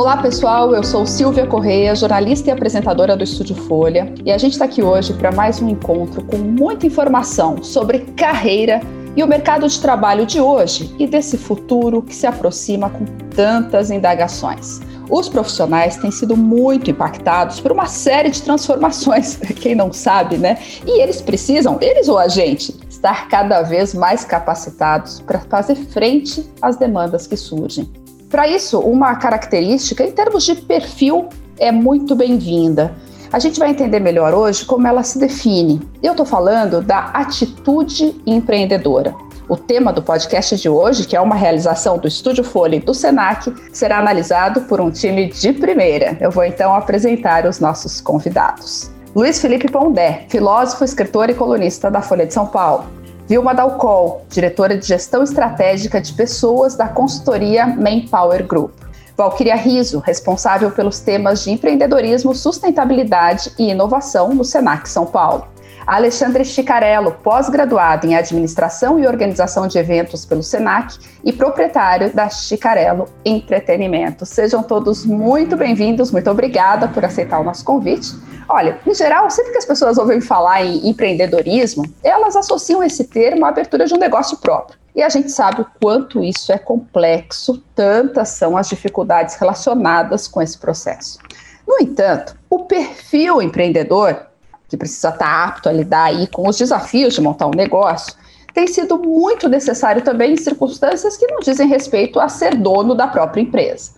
Olá pessoal, eu sou Silvia Correia, jornalista e apresentadora do Estúdio Folha, e a gente está aqui hoje para mais um encontro com muita informação sobre carreira e o mercado de trabalho de hoje e desse futuro que se aproxima com tantas indagações. Os profissionais têm sido muito impactados por uma série de transformações, quem não sabe, né? E eles precisam, eles ou a gente, estar cada vez mais capacitados para fazer frente às demandas que surgem. Para isso, uma característica em termos de perfil é muito bem-vinda. A gente vai entender melhor hoje como ela se define. Eu estou falando da atitude empreendedora. O tema do podcast de hoje, que é uma realização do Estúdio Folha e do Senac, será analisado por um time de primeira. Eu vou então apresentar os nossos convidados. Luiz Felipe Pondé, filósofo, escritor e colunista da Folha de São Paulo. Vilma Dalcol, diretora de Gestão Estratégica de Pessoas da consultoria Manpower Group. Valquíria Riso, responsável pelos temas de empreendedorismo, sustentabilidade e inovação no Senac São Paulo. Alexandre Chicarello, pós-graduado em Administração e Organização de Eventos pelo SENAC e proprietário da Chicarello Entretenimento. Sejam todos muito bem-vindos, muito obrigada por aceitar o nosso convite. Olha, em geral, sempre que as pessoas ouvem falar em empreendedorismo, elas associam esse termo à abertura de um negócio próprio. E a gente sabe o quanto isso é complexo, tantas são as dificuldades relacionadas com esse processo. No entanto, o perfil empreendedor que precisa estar apto a lidar aí com os desafios de montar um negócio, tem sido muito necessário também em circunstâncias que não dizem respeito a ser dono da própria empresa.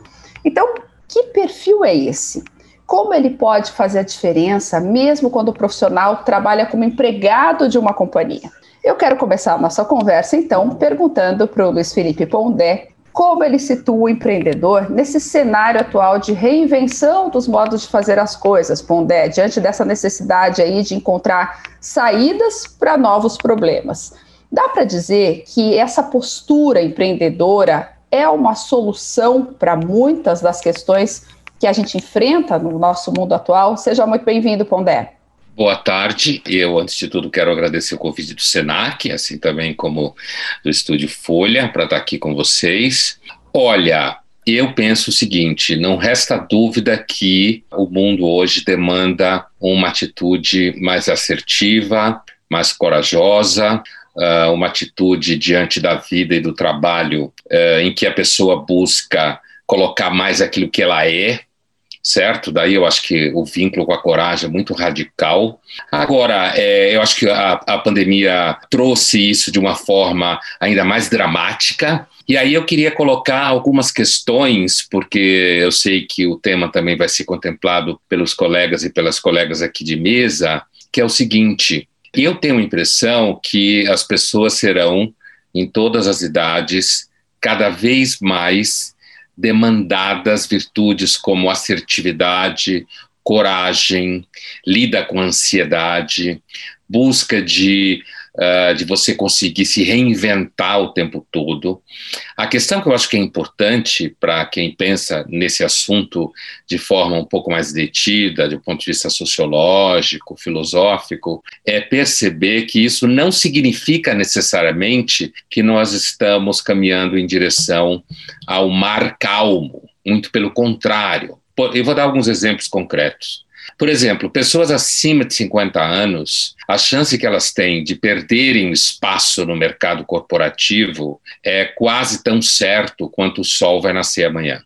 Então, que perfil é esse? Como ele pode fazer a diferença, mesmo quando o profissional trabalha como empregado de uma companhia? Eu quero começar a nossa conversa, então, perguntando para o Luiz Felipe Pondé como ele situa o empreendedor nesse cenário atual de reinvenção dos modos de fazer as coisas, Pondé, diante dessa necessidade aí de encontrar saídas para novos problemas. Dá para dizer que essa postura empreendedora é uma solução para muitas das questões que a gente enfrenta no nosso mundo atual? Seja muito bem-vindo, Pondé. Boa tarde. Eu, antes de tudo, quero agradecer o convite do SENAC, assim também como do Estúdio Folha, para estar aqui com vocês. Olha, eu penso o seguinte: não resta dúvida que o mundo hoje demanda uma atitude mais assertiva, mais corajosa, uh, uma atitude diante da vida e do trabalho uh, em que a pessoa busca colocar mais aquilo que ela é certo? Daí eu acho que o vínculo com a coragem é muito radical. Agora, é, eu acho que a, a pandemia trouxe isso de uma forma ainda mais dramática. E aí eu queria colocar algumas questões, porque eu sei que o tema também vai ser contemplado pelos colegas e pelas colegas aqui de mesa, que é o seguinte: eu tenho a impressão que as pessoas serão, em todas as idades, cada vez mais demandadas virtudes como assertividade, coragem, lida com ansiedade, busca de uh, de você conseguir se reinventar o tempo todo. A questão que eu acho que é importante para quem pensa nesse assunto de forma um pouco mais detida, do ponto de vista sociológico, filosófico, é perceber que isso não significa necessariamente que nós estamos caminhando em direção ao mar calmo, muito pelo contrário. Eu vou dar alguns exemplos concretos. Por exemplo, pessoas acima de 50 anos, a chance que elas têm de perderem espaço no mercado corporativo é quase tão certo quanto o sol vai nascer amanhã.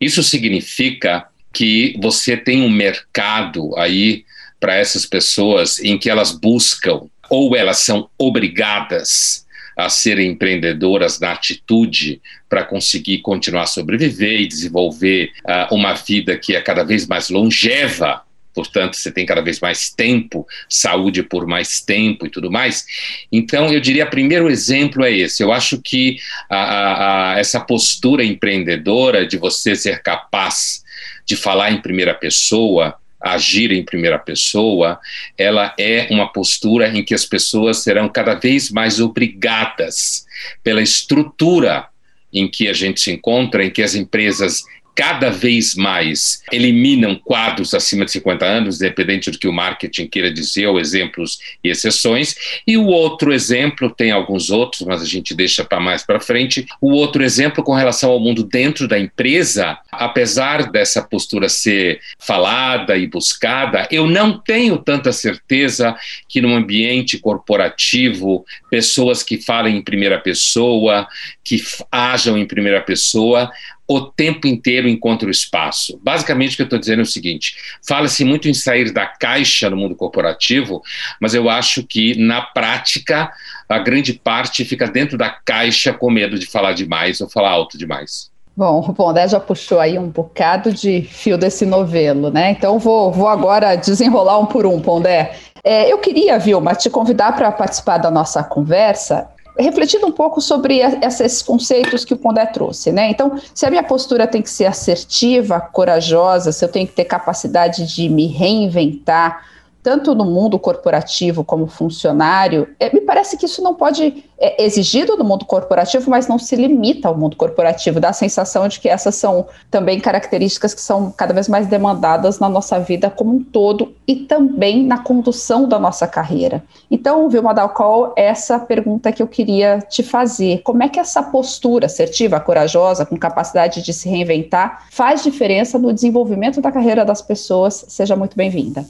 Isso significa que você tem um mercado aí para essas pessoas em que elas buscam ou elas são obrigadas a serem empreendedoras na atitude para conseguir continuar a sobreviver e desenvolver uh, uma vida que é cada vez mais longeva. Portanto, você tem cada vez mais tempo, saúde por mais tempo e tudo mais. Então, eu diria, primeiro exemplo é esse. Eu acho que a, a, essa postura empreendedora de você ser capaz de falar em primeira pessoa, agir em primeira pessoa, ela é uma postura em que as pessoas serão cada vez mais obrigadas pela estrutura em que a gente se encontra, em que as empresas cada vez mais eliminam quadros acima de 50 anos, independente do que o marketing queira dizer, ou exemplos e exceções. E o outro exemplo, tem alguns outros, mas a gente deixa para mais para frente. O outro exemplo com relação ao mundo dentro da empresa, apesar dessa postura ser falada e buscada, eu não tenho tanta certeza que no ambiente corporativo, pessoas que falem em primeira pessoa, que ajam em primeira pessoa, o tempo inteiro encontra o espaço. Basicamente, o que eu estou dizendo é o seguinte: fala-se muito em sair da caixa no mundo corporativo, mas eu acho que, na prática, a grande parte fica dentro da caixa com medo de falar demais ou falar alto demais. Bom, o Pondé já puxou aí um bocado de fio desse novelo, né? Então vou, vou agora desenrolar um por um, Pondé. É, eu queria, Vilma, te convidar para participar da nossa conversa refletindo um pouco sobre esses conceitos que o Pondé trouxe, né? Então, se a minha postura tem que ser assertiva, corajosa, se eu tenho que ter capacidade de me reinventar, tanto no mundo corporativo como funcionário, é, me parece que isso não pode é exigido no mundo corporativo, mas não se limita ao mundo corporativo. Dá a sensação de que essas são também características que são cada vez mais demandadas na nossa vida como um todo e também na condução da nossa carreira. Então, Vilma Dalcol, essa pergunta que eu queria te fazer: como é que essa postura assertiva, corajosa, com capacidade de se reinventar, faz diferença no desenvolvimento da carreira das pessoas? Seja muito bem-vinda.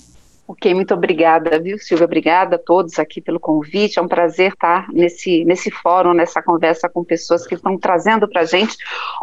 Ok, muito obrigada, viu, Silvia? Obrigada a todos aqui pelo convite. É um prazer estar nesse, nesse fórum, nessa conversa com pessoas que estão trazendo para a gente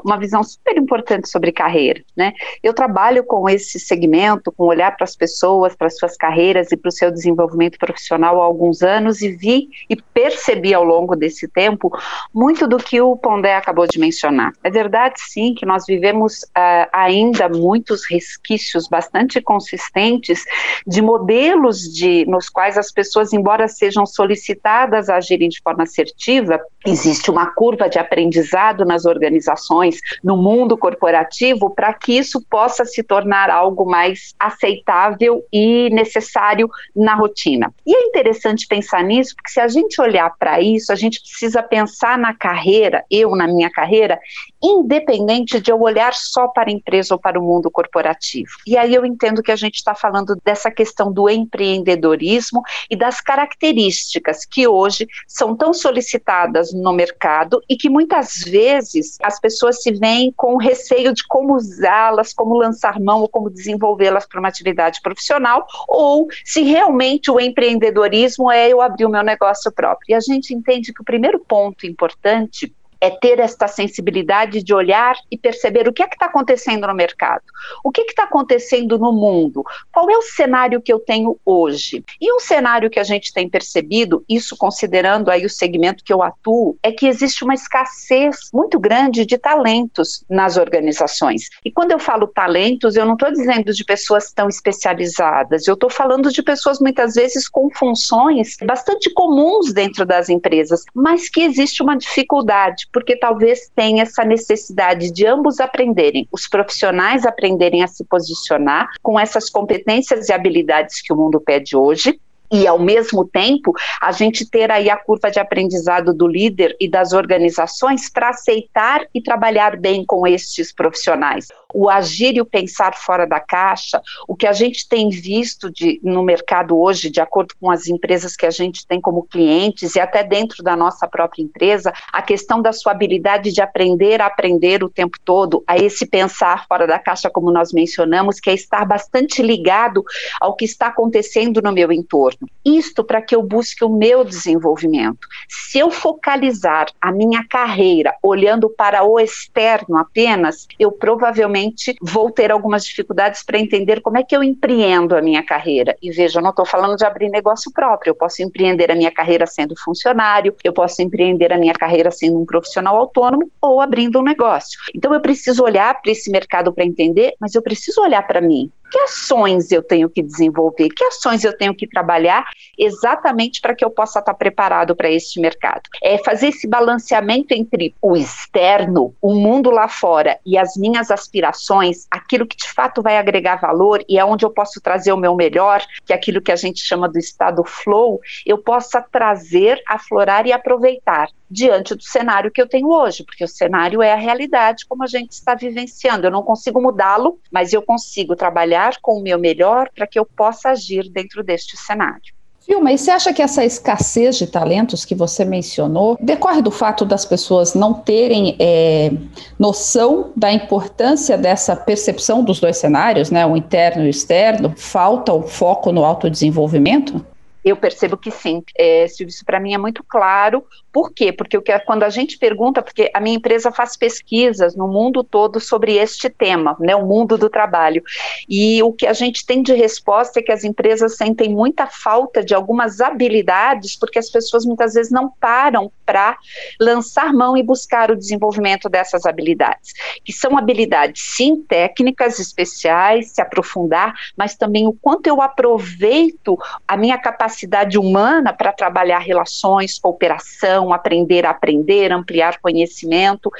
uma visão super importante sobre carreira. Né? Eu trabalho com esse segmento, com olhar para as pessoas, para as suas carreiras e para o seu desenvolvimento profissional há alguns anos e vi e percebi ao longo desse tempo muito do que o Pondé acabou de mencionar. É verdade, sim, que nós vivemos uh, ainda muitos resquícios bastante consistentes de modelos de, nos quais as pessoas, embora sejam solicitadas a agirem de forma assertiva, existe uma curva de aprendizado nas organizações, no mundo corporativo, para que isso possa se tornar algo mais aceitável e necessário na rotina. E é interessante pensar nisso, porque se a gente olhar para isso, a gente precisa pensar na carreira, eu na minha carreira, independente de eu olhar só para a empresa ou para o mundo corporativo. E aí eu entendo que a gente está falando dessa questão do empreendedorismo e das características que hoje são tão solicitadas no mercado e que muitas vezes as pessoas se veem com receio de como usá-las, como lançar mão ou como desenvolvê-las para uma atividade profissional, ou se realmente o empreendedorismo é eu abrir o meu negócio próprio. E a gente entende que o primeiro ponto importante é ter esta sensibilidade de olhar e perceber o que é que está acontecendo no mercado, o que está acontecendo no mundo, qual é o cenário que eu tenho hoje. E um cenário que a gente tem percebido, isso considerando aí o segmento que eu atuo, é que existe uma escassez muito grande de talentos nas organizações. E quando eu falo talentos, eu não estou dizendo de pessoas tão especializadas, eu estou falando de pessoas muitas vezes com funções bastante comuns dentro das empresas, mas que existe uma dificuldade porque talvez tenha essa necessidade de ambos aprenderem, os profissionais aprenderem a se posicionar com essas competências e habilidades que o mundo pede hoje, e ao mesmo tempo a gente ter aí a curva de aprendizado do líder e das organizações para aceitar e trabalhar bem com estes profissionais o agir e o pensar fora da caixa, o que a gente tem visto de, no mercado hoje, de acordo com as empresas que a gente tem como clientes e até dentro da nossa própria empresa, a questão da sua habilidade de aprender a aprender o tempo todo, a esse pensar fora da caixa, como nós mencionamos, que é estar bastante ligado ao que está acontecendo no meu entorno. Isto para que eu busque o meu desenvolvimento. Se eu focalizar a minha carreira olhando para o externo apenas, eu provavelmente vou ter algumas dificuldades para entender como é que eu empreendo a minha carreira. E veja, eu não estou falando de abrir negócio próprio, eu posso empreender a minha carreira sendo funcionário, eu posso empreender a minha carreira sendo um profissional autônomo ou abrindo um negócio. Então eu preciso olhar para esse mercado para entender, mas eu preciso olhar para mim. Que ações eu tenho que desenvolver? Que ações eu tenho que trabalhar exatamente para que eu possa estar preparado para este mercado? É fazer esse balanceamento entre o externo, o mundo lá fora e as minhas aspirações, aquilo que de fato vai agregar valor e é onde eu posso trazer o meu melhor, que é aquilo que a gente chama do estado flow, eu possa trazer, aflorar e aproveitar diante do cenário que eu tenho hoje, porque o cenário é a realidade como a gente está vivenciando. Eu não consigo mudá-lo, mas eu consigo trabalhar com o meu melhor para que eu possa agir dentro deste cenário. Vilma, e você acha que essa escassez de talentos que você mencionou decorre do fato das pessoas não terem é, noção da importância dessa percepção dos dois cenários, né, o interno e o externo? Falta o foco no autodesenvolvimento? Eu percebo que sim, é, Silvio, isso para mim é muito claro. Por quê? Porque quando a gente pergunta, porque a minha empresa faz pesquisas no mundo todo sobre este tema, né, o mundo do trabalho, e o que a gente tem de resposta é que as empresas sentem muita falta de algumas habilidades, porque as pessoas muitas vezes não param para lançar mão e buscar o desenvolvimento dessas habilidades, que são habilidades sim técnicas especiais, se aprofundar, mas também o quanto eu aproveito a minha capacidade capacidade humana para trabalhar relações, cooperação, aprender a aprender, ampliar conhecimento.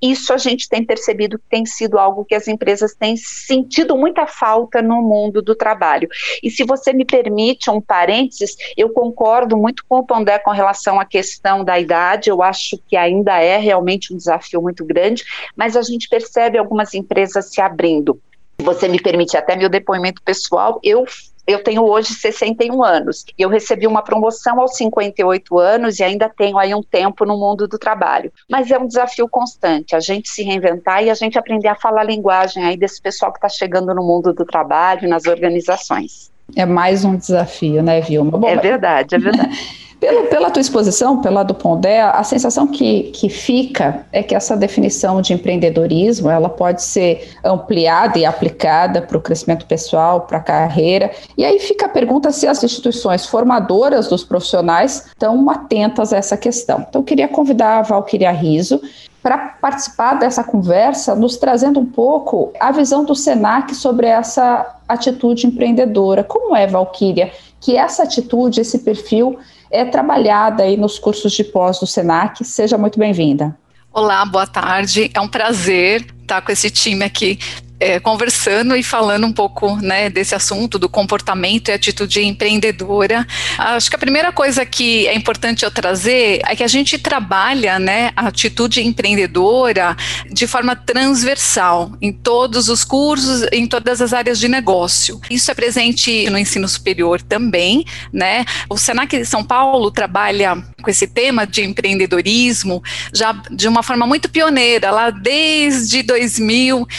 Isso a gente tem percebido que tem sido algo que as empresas têm sentido muita falta no mundo do trabalho. E se você me permite um parênteses, eu concordo muito com o Pondé com relação à questão da idade, eu acho que ainda é realmente um desafio muito grande, mas a gente percebe algumas empresas se abrindo. Se você me permite até meu depoimento pessoal, eu eu tenho hoje 61 anos. Eu recebi uma promoção aos 58 anos e ainda tenho aí um tempo no mundo do trabalho. Mas é um desafio constante, a gente se reinventar e a gente aprender a falar a linguagem aí desse pessoal que está chegando no mundo do trabalho, nas organizações. É mais um desafio, né, Vilma? Bom, é verdade, é verdade. Pelo, pela tua exposição, pela do Pondé, a sensação que, que fica é que essa definição de empreendedorismo ela pode ser ampliada e aplicada para o crescimento pessoal, para a carreira. E aí fica a pergunta se as instituições formadoras dos profissionais estão atentas a essa questão. Então, eu queria convidar a Valquíria Riso para participar dessa conversa, nos trazendo um pouco a visão do SENAC sobre essa atitude empreendedora. Como é, Valquíria, que essa atitude, esse perfil é trabalhada aí nos cursos de pós do SENAC. Seja muito bem-vinda. Olá, boa tarde. É um prazer estar com esse time aqui é, conversando e falando um pouco né, desse assunto do comportamento e atitude empreendedora. Acho que a primeira coisa que é importante eu trazer é que a gente trabalha né, a atitude empreendedora de forma transversal em todos os cursos, em todas as áreas de negócio. Isso é presente no ensino superior também. Né? O Senac de São Paulo trabalha com esse tema de empreendedorismo já de uma forma muito pioneira, lá desde 2005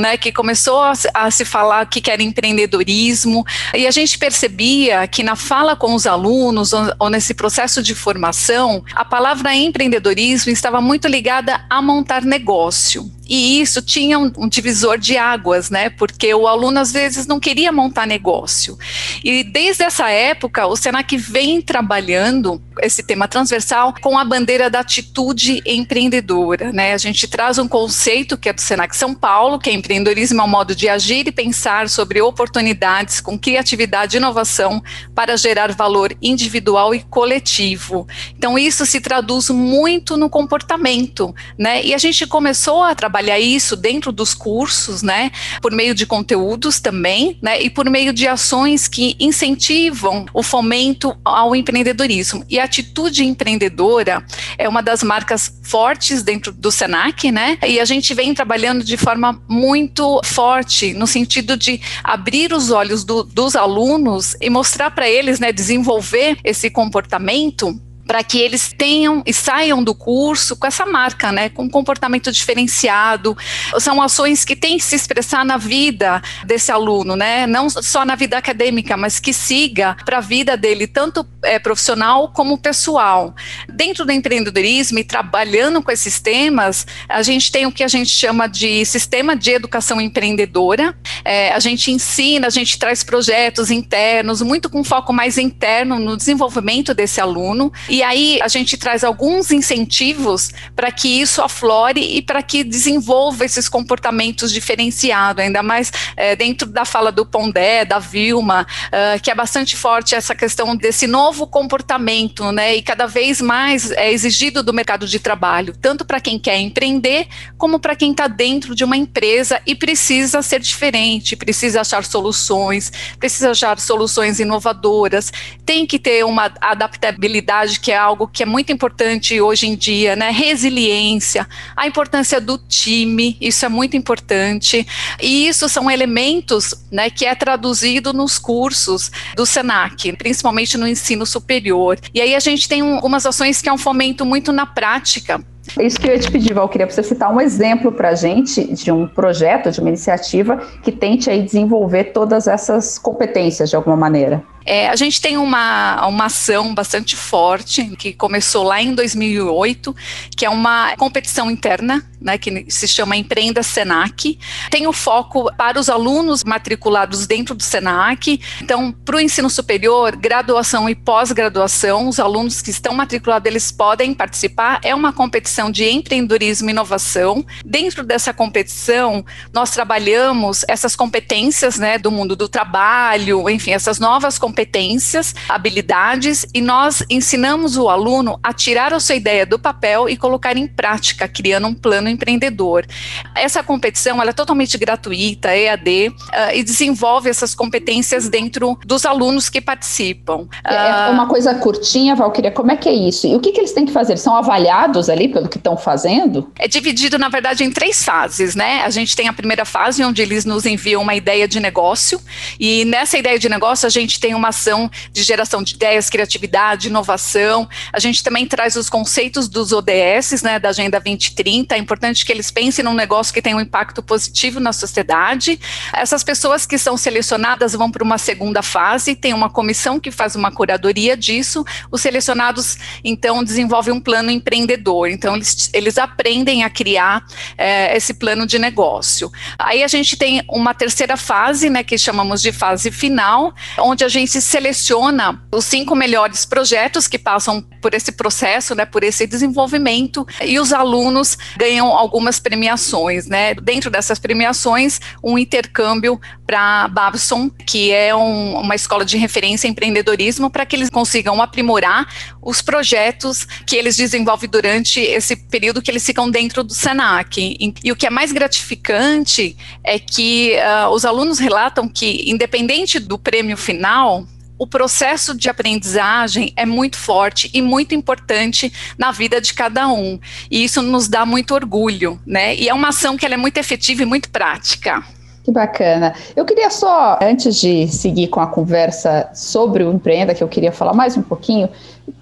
né, que começou a, a se falar que era empreendedorismo, e a gente percebia que na fala com os alunos, ou, ou nesse processo de formação, a palavra empreendedorismo estava muito ligada a montar negócio. E isso tinha um, um, divisor de águas, né? Porque o aluno às vezes não queria montar negócio. E desde essa época, o Senac vem trabalhando esse tema transversal com a bandeira da atitude empreendedora, né? A gente traz um conceito que é do Senac São Paulo, que é empreendedorismo é um modo de agir e pensar sobre oportunidades com criatividade e inovação para gerar valor individual e coletivo. Então isso se traduz muito no comportamento, né? E a gente começou a trabalhar trabalhar isso dentro dos cursos, né, por meio de conteúdos também, né, e por meio de ações que incentivam o fomento ao empreendedorismo. E a atitude empreendedora é uma das marcas fortes dentro do Senac, né, e a gente vem trabalhando de forma muito forte no sentido de abrir os olhos do, dos alunos e mostrar para eles, né, desenvolver esse comportamento para que eles tenham e saiam do curso com essa marca, né, com um comportamento diferenciado. São ações que têm que se expressar na vida desse aluno, né, não só na vida acadêmica, mas que siga para a vida dele, tanto é, profissional como pessoal. Dentro do empreendedorismo e trabalhando com esses temas, a gente tem o que a gente chama de sistema de educação empreendedora. É, a gente ensina, a gente traz projetos internos, muito com foco mais interno no desenvolvimento desse aluno E aí a gente traz alguns incentivos para que isso aflore e para que desenvolva esses comportamentos diferenciados, ainda mais é, dentro da fala do Pondé, da Vilma, uh, que é bastante forte essa questão desse novo comportamento, né? E cada vez mais é exigido do mercado de trabalho, tanto para quem quer empreender, como para quem está dentro de uma empresa e precisa ser diferente, precisa achar soluções, precisa achar soluções inovadoras, tem que ter uma adaptabilidade, que é algo que é muito importante hoje em dia, né? Resiliência, a importância do time, isso é muito importante. E isso são elementos né, que é traduzido nos cursos do SENAC, principalmente no ensino superior. E aí a gente tem um, algumas ações que é um fomento muito na prática isso que eu ia te pedir, Val, queria você citar um exemplo para a gente de um projeto, de uma iniciativa que tente aí desenvolver todas essas competências de alguma maneira. É, a gente tem uma, uma ação bastante forte que começou lá em 2008, que é uma competição interna, né, que se chama Empreenda Senac. Tem o foco para os alunos matriculados dentro do Senac. Então, para o ensino superior, graduação e pós-graduação, os alunos que estão matriculados eles podem participar. É uma competição de empreendedorismo e inovação. Dentro dessa competição, nós trabalhamos essas competências, né, do mundo do trabalho, enfim, essas novas competências habilidades e nós ensinamos o aluno a tirar a sua ideia do papel e colocar em prática, criando um plano empreendedor. Essa competição é totalmente gratuita, EAD, uh, e desenvolve essas competências dentro dos alunos que participam. É uh, uma coisa curtinha, Valquíria, como é que é isso? E o que, que eles têm que fazer? São avaliados ali pelo que estão fazendo? É dividido, na verdade, em três fases, né? A gente tem a primeira fase, onde eles nos enviam uma ideia de negócio, e nessa ideia de negócio a gente tem uma uma ação de geração de ideias, criatividade, inovação. A gente também traz os conceitos dos ODS, né, da Agenda 2030. É importante que eles pensem num negócio que tenha um impacto positivo na sociedade. Essas pessoas que são selecionadas vão para uma segunda fase, tem uma comissão que faz uma curadoria disso. Os selecionados, então, desenvolvem um plano empreendedor. Então, eles, eles aprendem a criar é, esse plano de negócio. Aí a gente tem uma terceira fase, né, que chamamos de fase final, onde a gente seleciona os cinco melhores projetos que passam por esse processo, né, por esse desenvolvimento, e os alunos ganham algumas premiações, né? Dentro dessas premiações, um intercâmbio para Babson, que é um, uma escola de referência em empreendedorismo, para que eles consigam aprimorar os projetos que eles desenvolvem durante esse período que eles ficam dentro do Senac. E o que é mais gratificante é que uh, os alunos relatam que, independente do prêmio final, o processo de aprendizagem é muito forte e muito importante na vida de cada um. E isso nos dá muito orgulho, né? E é uma ação que é muito efetiva e muito prática. Que bacana. Eu queria só, antes de seguir com a conversa sobre o Empreenda, que eu queria falar mais um pouquinho,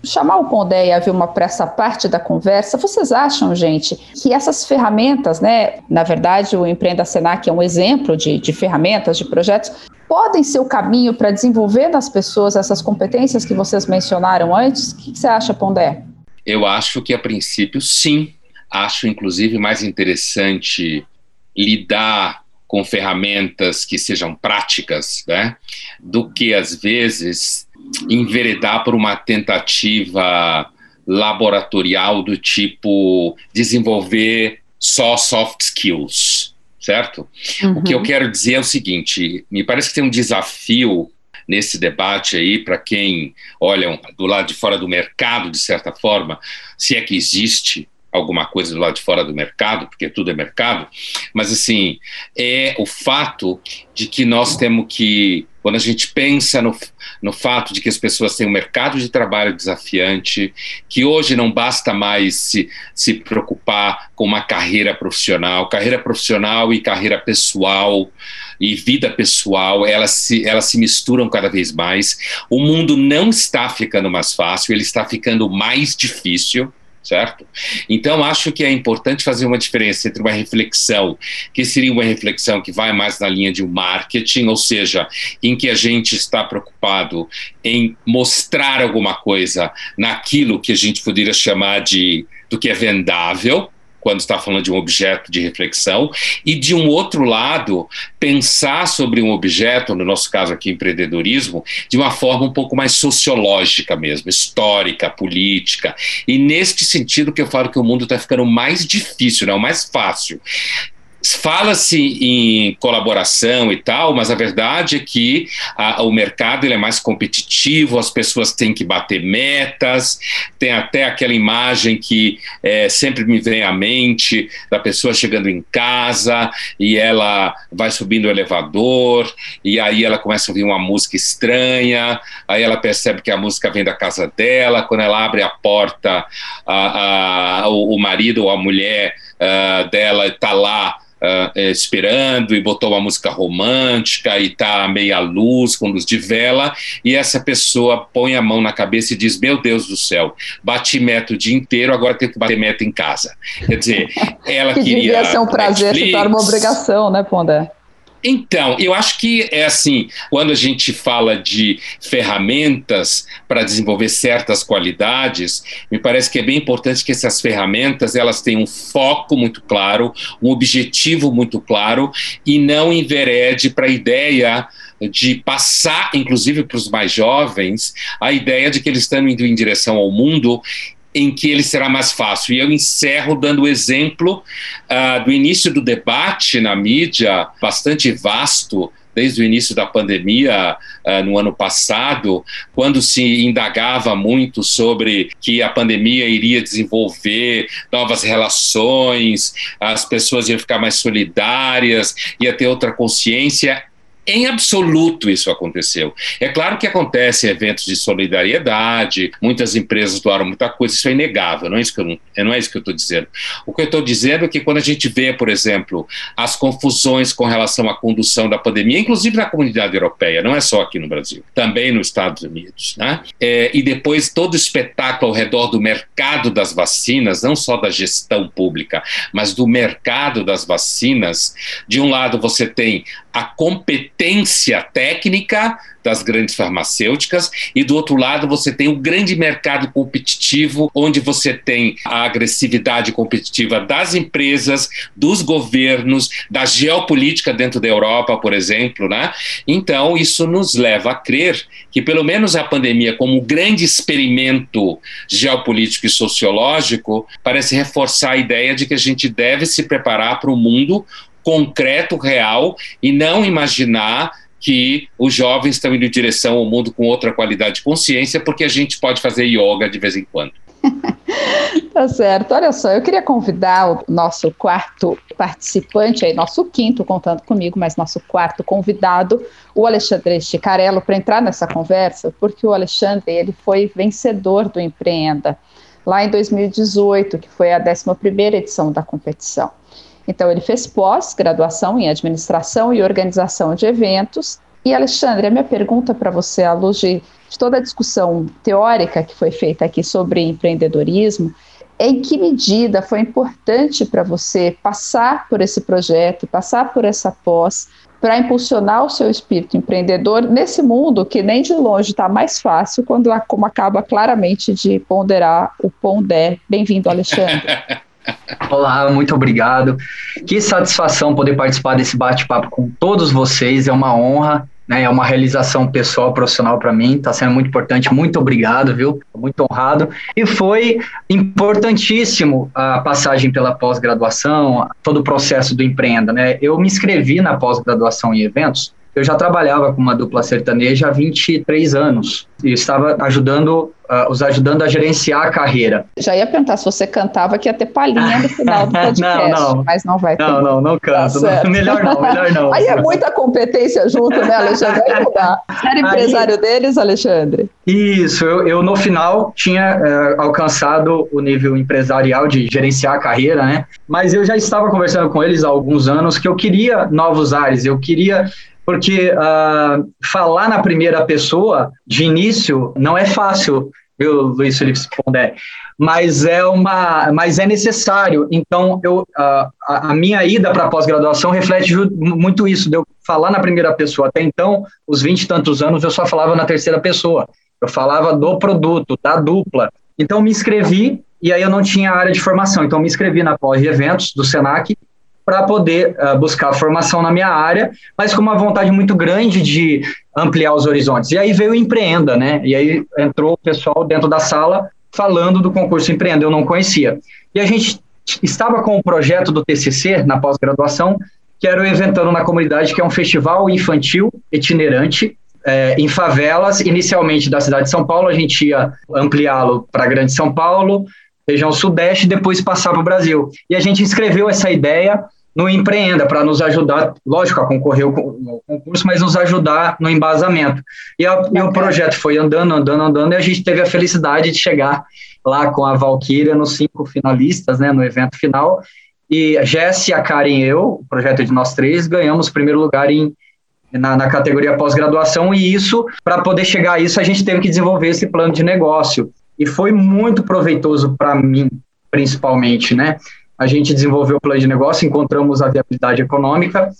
chamar o Pondé e a Vilma para essa parte da conversa. Vocês acham, gente, que essas ferramentas, né? Na verdade, o Empreenda Senac é um exemplo de, de ferramentas, de projetos, podem ser o caminho para desenvolver nas pessoas essas competências que vocês mencionaram antes? O que você acha, Pondé? Eu acho que, a princípio, sim. Acho, inclusive, mais interessante lidar com ferramentas que sejam práticas, né, do que, às vezes, enveredar por uma tentativa laboratorial do tipo desenvolver só soft skills certo? Uhum. O que eu uhum. quero dizer é o seguinte: me parece que tem um desafio nesse debate aí para quem olha do lado de fora do mercado, de certa forma, se é que existe alguma coisa do lado de fora do mercado, porque tudo é mercado, mas assim, é o fato de que nós temos que, quando a gente pensa no, no fato de que as pessoas têm um mercado de trabalho desafiante, que hoje não basta mais se, se preocupar com uma carreira profissional, carreira profissional e carreira pessoal e vida pessoal, elas se, elas se misturam cada vez mais. O mundo não está ficando mais fácil, ele está ficando mais difícil certo? Então, acho que é importante fazer uma diferença entre uma reflexão, que seria uma reflexão que vai mais na linha de um marketing, ou seja, em que a gente está preocupado em mostrar alguma coisa naquilo que a gente poderia chamar de do que é vendável, quando está falando de um objeto de reflexão, e de um outro lado, pensar sobre um objeto, no nosso caso aqui, empreendedorismo, de uma forma um pouco mais sociológica mesmo, histórica, política. E neste sentido que eu falo que o mundo está ficando mais difícil, não mais fácil. Fala-se em colaboração e tal, mas a verdade é que a, o mercado ele é mais competitivo, as pessoas têm que bater metas, tem até aquela imagem que é, sempre me vem à mente da pessoa chegando em casa e ela vai subindo o elevador e aí ela começa a ouvir uma música estranha, aí ela percebe que a música vem da casa dela, quando ela abre a porta, a, a, o, o marido ou a mulher uh, dela está lá uh, esperando e botou uma música romântica e tá meia luz, com luz de vela, e essa pessoa põe a mão na cabeça e diz: Meu Deus do céu, bati meta o dia inteiro, agora tenho que bater meta em casa. Quer dizer, ela que queria. Devia ser um prazer, se torna uma obrigação, né, Pondé? Então, eu acho que é assim, quando a gente fala de ferramentas para desenvolver certas qualidades, me parece que é bem importante que essas ferramentas elas tenham um foco muito claro, um objetivo muito claro e não enverede para a ideia de passar, inclusive para os mais jovens, a ideia de que eles estão indo em direção ao mundo em que ele será mais fácil. E eu encerro dando o exemplo uh, do início do debate na mídia, bastante vasto, desde o início da pandemia uh, no ano passado, quando se indagava muito sobre que a pandemia iria desenvolver novas relações, as pessoas iam ficar mais solidárias, ia ter outra consciência. Em absoluto isso aconteceu. É claro que acontece eventos de solidariedade, muitas empresas doaram muita coisa, isso é inegável, não é isso que eu, não é isso que eu estou dizendo. O que eu estou dizendo é que quando a gente vê, por exemplo, as confusões com relação à condução da pandemia, inclusive na comunidade europeia, não é só aqui no Brasil, também nos Estados Unidos, né? É, e depois todo o espetáculo ao redor do mercado das vacinas, não só da gestão pública, mas do mercado das vacinas, de um lado você tem a competência técnica das grandes farmacêuticas e do outro lado você tem o grande mercado competitivo onde você tem a agressividade competitiva das empresas, dos governos, da geopolítica dentro da Europa, por exemplo, né? Então isso nos leva a crer que pelo menos a pandemia como um grande experimento geopolítico e sociológico parece reforçar a ideia de que a gente deve se preparar para o mundo concreto, real, e não imaginar que os jovens estão indo em direção ao mundo com outra qualidade de consciência, porque a gente pode fazer yoga de vez em quando. tá certo. Olha só, eu queria convidar o nosso quarto participante, aí, nosso quinto contando comigo, mas nosso quarto convidado, o Alexandre Chicarello, para entrar nessa conversa, porque o Alexandre ele foi vencedor do Empreenda lá em 2018, que foi a 11ª edição da competição. Então, ele fez pós-graduação em administração e organização de eventos. E, Alexandre, a minha pergunta para você, à luz de, de toda a discussão teórica que foi feita aqui sobre empreendedorismo, é em que medida foi importante para você passar por esse projeto, passar por essa pós, para impulsionar o seu espírito empreendedor nesse mundo que nem de longe está mais fácil, quando como acaba claramente de ponderar o Pondé. Bem-vindo, Alexandre. Olá, muito obrigado. Que satisfação poder participar desse bate-papo com todos vocês. É uma honra, né? É uma realização pessoal, profissional para mim. Está sendo muito importante. Muito obrigado, viu? Muito honrado. E foi importantíssimo a passagem pela pós-graduação, todo o processo do empreenda, né? Eu me inscrevi na pós-graduação em eventos eu já trabalhava com uma dupla sertaneja há 23 anos e estava ajudando, uh, os ajudando a gerenciar a carreira. Já ia perguntar se você cantava que ia ter palhinha no final do podcast, não, não. mas não vai ter. Não, não, não canto. Tá melhor não, melhor não. Aí é muita competência junto, né, Alexandre? Aí não dá. Você era empresário Aí, deles, Alexandre? Isso, eu, eu no final tinha uh, alcançado o nível empresarial de gerenciar a carreira, né? Mas eu já estava conversando com eles há alguns anos que eu queria novos ares, eu queria porque uh, falar na primeira pessoa, de início, não é fácil, viu, Luiz Felipe Pondé? Mas é, uma, mas é necessário. Então, eu, uh, a, minha ida para a pós-graduação reflete muito isso, de eu falar na primeira pessoa. Até então, os 20 e tantos anos, eu só falava na terceira pessoa. Eu falava do produto, da dupla. Então, me inscrevi e aí eu não tinha área de formação, então me inscrevi na pós de eventos do Senac para poder uh, buscar formação na minha área, mas com uma vontade muito grande de ampliar os horizontes. E aí veio o Empreenda, né? E aí entrou o pessoal dentro da sala falando do concurso Empreenda, eu não conhecia. E a gente estava com o projeto do TCC na pós-graduação, que era o Eventando na Comunidade, que é um festival infantil itinerante é, em favelas, inicialmente da cidade de São Paulo, a gente ia ampliá-lo para a Grande São Paulo, região sudeste, e depois passar para o Brasil. E a gente escreveu essa ideia no Empreenda, para nos ajudar, lógico, a concorrer no concurso, mas nos ajudar no embasamento. E, a, e, o projeto foi andando, andando, andando, e a gente teve a felicidade de chegar lá com a Valkyria nos cinco finalistas, né, no evento final, e Jesse, a Karen e eu, o projeto de nós três, ganhamos primeiro lugar em, na, na categoria pós-graduação, e isso, para poder chegar a isso, a gente teve que desenvolver esse plano de negócio. E foi muito proveitoso para mim, principalmente, né? A gente desenvolveu o plano de negócio, encontramos a viabilidade econômica,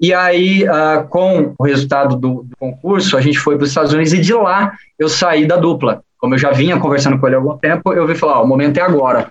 e aí, uh, com o resultado do, do, concurso, a gente foi para os Estados Unidos e de lá eu saí da dupla. Como eu já vinha conversando com ele há algum tempo, eu vi falar: oh, o momento é agora.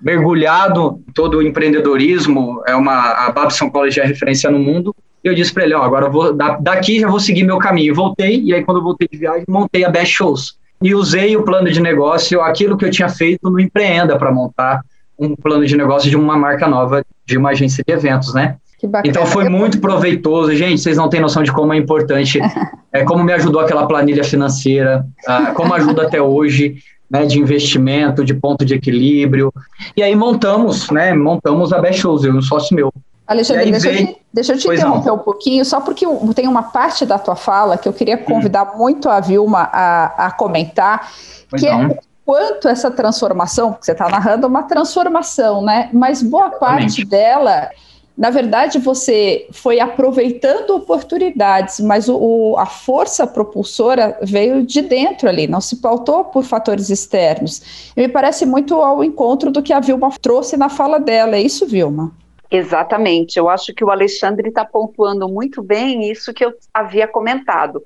Mergulhado todo o empreendedorismo, é uma, a Babson College é referência no mundo, e eu disse para ele: oh, agora vou, daqui já vou seguir meu caminho. Voltei, e aí, quando eu voltei de viagem, montei a Best Shows. E usei o plano de negócio, aquilo que eu tinha feito no Empreenda, para montar um plano de negócio de uma marca nova, de uma agência de eventos, né? Então foi muito proveitoso, gente. Vocês não têm noção de como é importante, é, como me ajudou aquela planilha financeira, uh, como ajuda até hoje, né, de investimento, de ponto de equilíbrio. E aí montamos, né, montamos a Best Shows, eu e um sócio meu. Alexandre, deixa, veio... eu te, deixa eu te interromper não. um pouquinho, só porque tem uma parte da tua fala que eu queria hum. convidar hum. muito a Vilma a, a comentar, pois que é não. é quanto essa transformação, porque você está narrando uma transformação, né? Mas boa Exatamente. parte dela, na verdade, você foi aproveitando oportunidades, mas o, o, a força propulsora veio de dentro ali, não se pautou por fatores externos. E me parece muito ao encontro do que a Vilma trouxe na fala dela. É isso, Vilma? Exatamente, eu acho que o Alexandre está pontuando muito bem isso que eu havia comentado.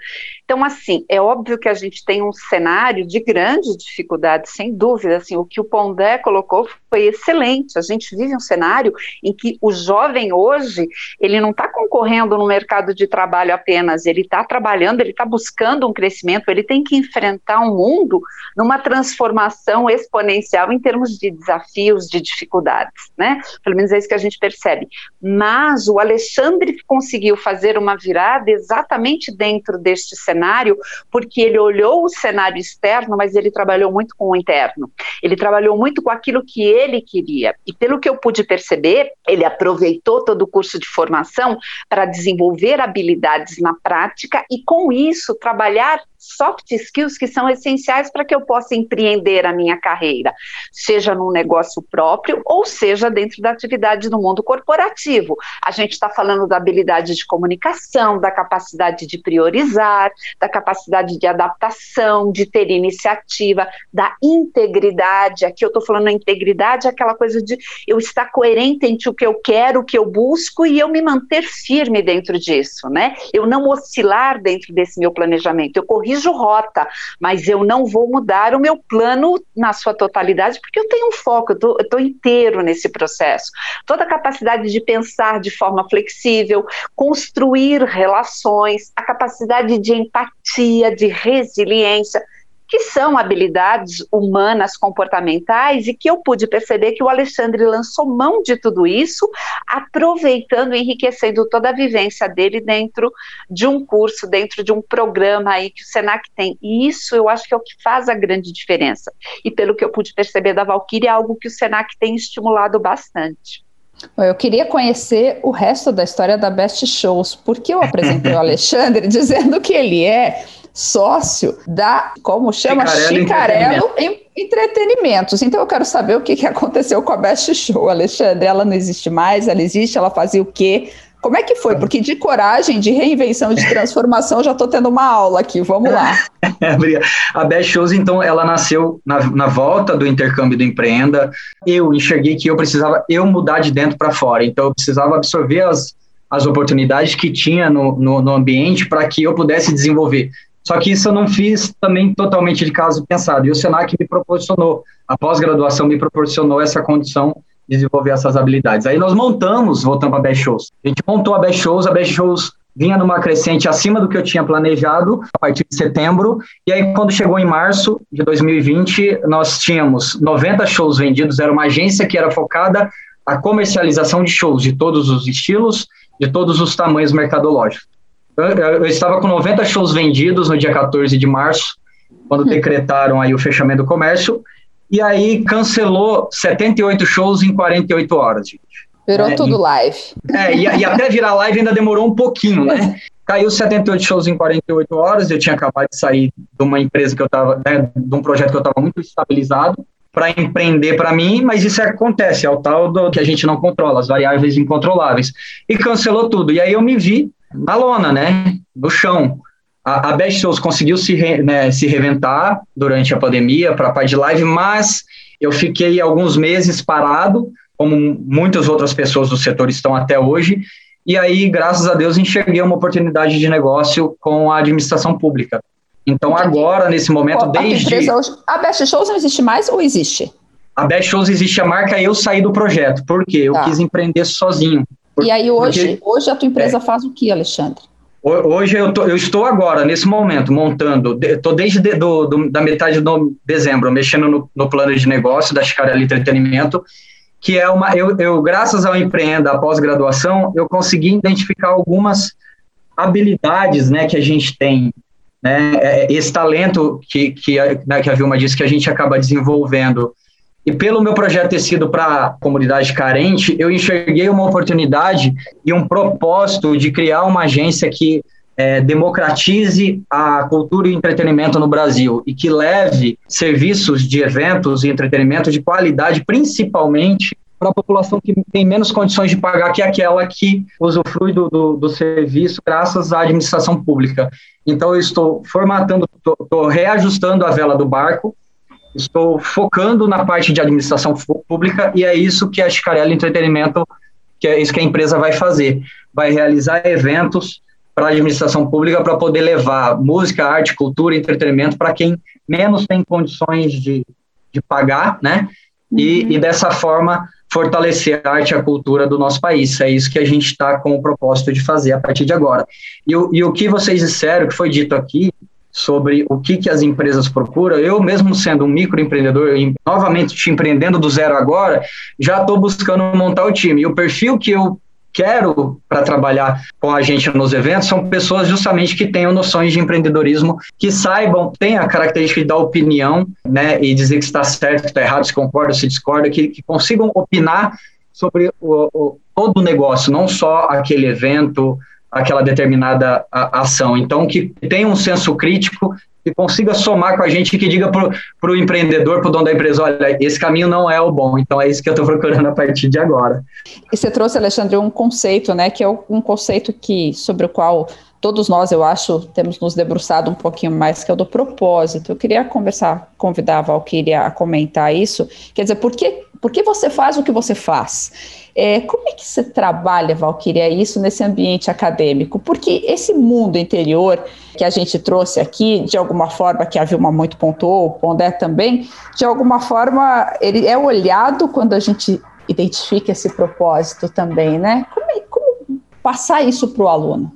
Então, assim, é óbvio que a gente tem um cenário de grande dificuldade, sem dúvida. Assim, o que o Pondé colocou foi excelente. A gente vive um cenário em que o jovem hoje ele não está concorrendo no mercado de trabalho apenas, ele está trabalhando, ele está buscando um crescimento, ele tem que enfrentar um mundo numa transformação exponencial em termos de desafios, de dificuldades, né? Pelo menos é isso que a gente percebe. Mas o Alexandre conseguiu fazer uma virada exatamente dentro deste cenário cenário, porque ele olhou o cenário externo, mas ele trabalhou muito com o interno. Ele trabalhou muito com aquilo que ele queria. E pelo que eu pude perceber, ele aproveitou todo o curso de formação para desenvolver habilidades na prática e, com isso, trabalhar soft skills que são essenciais para que eu possa empreender a minha carreira, seja num negócio próprio ou seja dentro da atividade no mundo corporativo. A gente está falando da habilidade de comunicação, da capacidade de priorizar, da capacidade de adaptação, de ter iniciativa, da integridade. Aqui eu estou falando da integridade, aquela coisa de eu estar coerente entre o que eu quero, o que eu busco e eu me manter firme dentro disso, né? Eu não oscilar dentro desse meu planejamento. Eu corri corrijo rota, mas eu não vou mudar o meu plano na sua totalidade, porque eu tenho um foco, eu estou inteiro nesse processo. Toda a capacidade de pensar de forma flexível, construir relações, a capacidade de empatia, de resiliência que são habilidades humanas comportamentais e que eu pude perceber que o Alexandre lançou mão de tudo isso, aproveitando e enriquecendo toda a vivência dele dentro de um curso, dentro de um programa aí que o Senac tem. E isso eu acho que é o que faz a grande diferença. E pelo que eu pude perceber da Valkyrie, é algo que o Senac tem estimulado bastante. Eu queria conhecer o resto da história da Best Shows, porque eu apresentei o Alexandre dizendo que ele é sócio da, como chama? Chicarello Entretenimento. Entretenimentos. Então eu quero saber o que, que aconteceu com a Best Show, Alexandre. Ela não existe mais, ela existe, ela fazia o quê? Como é que foi? Porque de coragem, de reinvenção, de transformação, já estou tendo uma aula aqui. Vamos lá. a Best Shows, então, ela nasceu na, na, volta do intercâmbio do Empreenda. Eu enxerguei que eu precisava eu mudar de dentro para fora. Então, eu precisava absorver as, as oportunidades que tinha no, no, no ambiente para que eu pudesse desenvolver Só que isso eu não fiz também totalmente de caso pensado. E o Senac me proporcionou, a pós-graduação me proporcionou essa condição de desenvolver essas habilidades. Aí nós montamos, voltando para a Best Shows. A gente montou a Best Shows, a Best Shows vinha numa crescente acima do que eu tinha planejado a partir de setembro. E aí, quando chegou em março de 2020, nós tínhamos 90 shows vendidos. Era uma agência que era focada a comercialização de shows de todos os estilos, de todos os tamanhos mercadológicos. Eu, estava com 90 shows vendidos no dia 14 de março, quando hum. decretaram aí o fechamento do comércio, e aí cancelou 78 shows em 48 horas, gente. Virou é, tudo live. É, e, e, até virar live ainda demorou um pouquinho, né? Caiu 78 shows em 48 horas, eu tinha acabado de sair de uma empresa que eu estava, né, de um projeto que eu estava muito estabilizado, para empreender para mim, mas isso acontece, é o tal do que a gente não controla, as variáveis incontroláveis. E cancelou tudo. E aí eu me vi na lona, né? No chão. A, a Best Shows conseguiu se, re, né, se reventar durante a pandemia para a parte de live, mas eu fiquei alguns meses parado, como muitas outras pessoas do setor estão até hoje. E aí, graças a Deus, enxerguei uma oportunidade de negócio com a administração pública. Então, agora, nesse momento, desde. A Best Shows não existe mais ou existe? A Best Shows existe a marca, eu saí do projeto. Por quê? Eu tá. quis empreender sozinho. Por, e aí, hoje, porque, hoje a tua empresa é, faz o que, Alexandre? Hoje eu, tô, eu, estou agora, nesse momento, montando, estou desde de, do, do, da metade de dezembro, mexendo no, no, plano de negócio da Chicarelli Entretenimento, que é uma, eu, eu graças ao empreenda, a pós-graduação, eu consegui identificar algumas habilidades, né, que a gente tem né, é, é, esse talento que, que, né, que a Vilma disse que a gente acaba desenvolvendo. E pelo meu projeto ter sido para comunidade carente, eu enxerguei uma oportunidade e um propósito de criar uma agência que é, democratize a cultura e entretenimento no Brasil e que leve serviços de eventos e entretenimento de qualidade, principalmente para a população que tem menos condições de pagar que aquela que usufrui do, do, do serviço graças à administração pública. Então, eu estou formatando, estou reajustando a vela do barco, estou focando na parte de administração pública e é isso que a Chicarelli Entretenimento, que é isso que a empresa vai fazer. Vai realizar eventos para a administração pública para poder levar música, arte, cultura, entretenimento para quem menos tem condições de, de pagar, né? E, uhum. e dessa forma fortalecer a arte e a cultura do nosso país. É isso que a gente está com o propósito de fazer a partir de agora. E, e o que vocês disseram, que foi dito aqui, sobre o que, que as empresas procuram, eu mesmo sendo um microempreendedor, novamente te empreendendo do zero agora, já estou buscando montar o time. E o perfil que eu quero para trabalhar com a gente nos eventos são pessoas justamente que tenham noções de empreendedorismo, que saibam, tenham a característica de dar opinião, né, e dizer que está certo, está errado, se concorda, se discorda, que, que consigam opinar sobre o, o, todo o negócio, não só aquele evento, aquela determinada ação. Então, que tenha um senso crítico que consiga somar com a gente, que diga para o empreendedor, para o dono da empresa, olha, esse caminho não é o bom, então é isso que eu estou procurando a partir de agora. E você trouxe, Alexandre, um conceito, né, que é um conceito que, sobre o qual todos nós, eu acho, temos nos debruçado um pouquinho mais, que é o do propósito. Eu queria conversar, convidar a Valquíria a comentar isso, quer dizer, por que, por que você faz o que você faz? É, como é que você trabalha, Valquíria, isso nesse ambiente acadêmico? Porque esse mundo interior que a gente trouxe aqui, de alguma forma, que a Vilma muito pontuou, o Pondé também, de alguma forma, ele é olhado quando a gente identifica esse propósito também, né? Como, é, como passar isso para o aluno?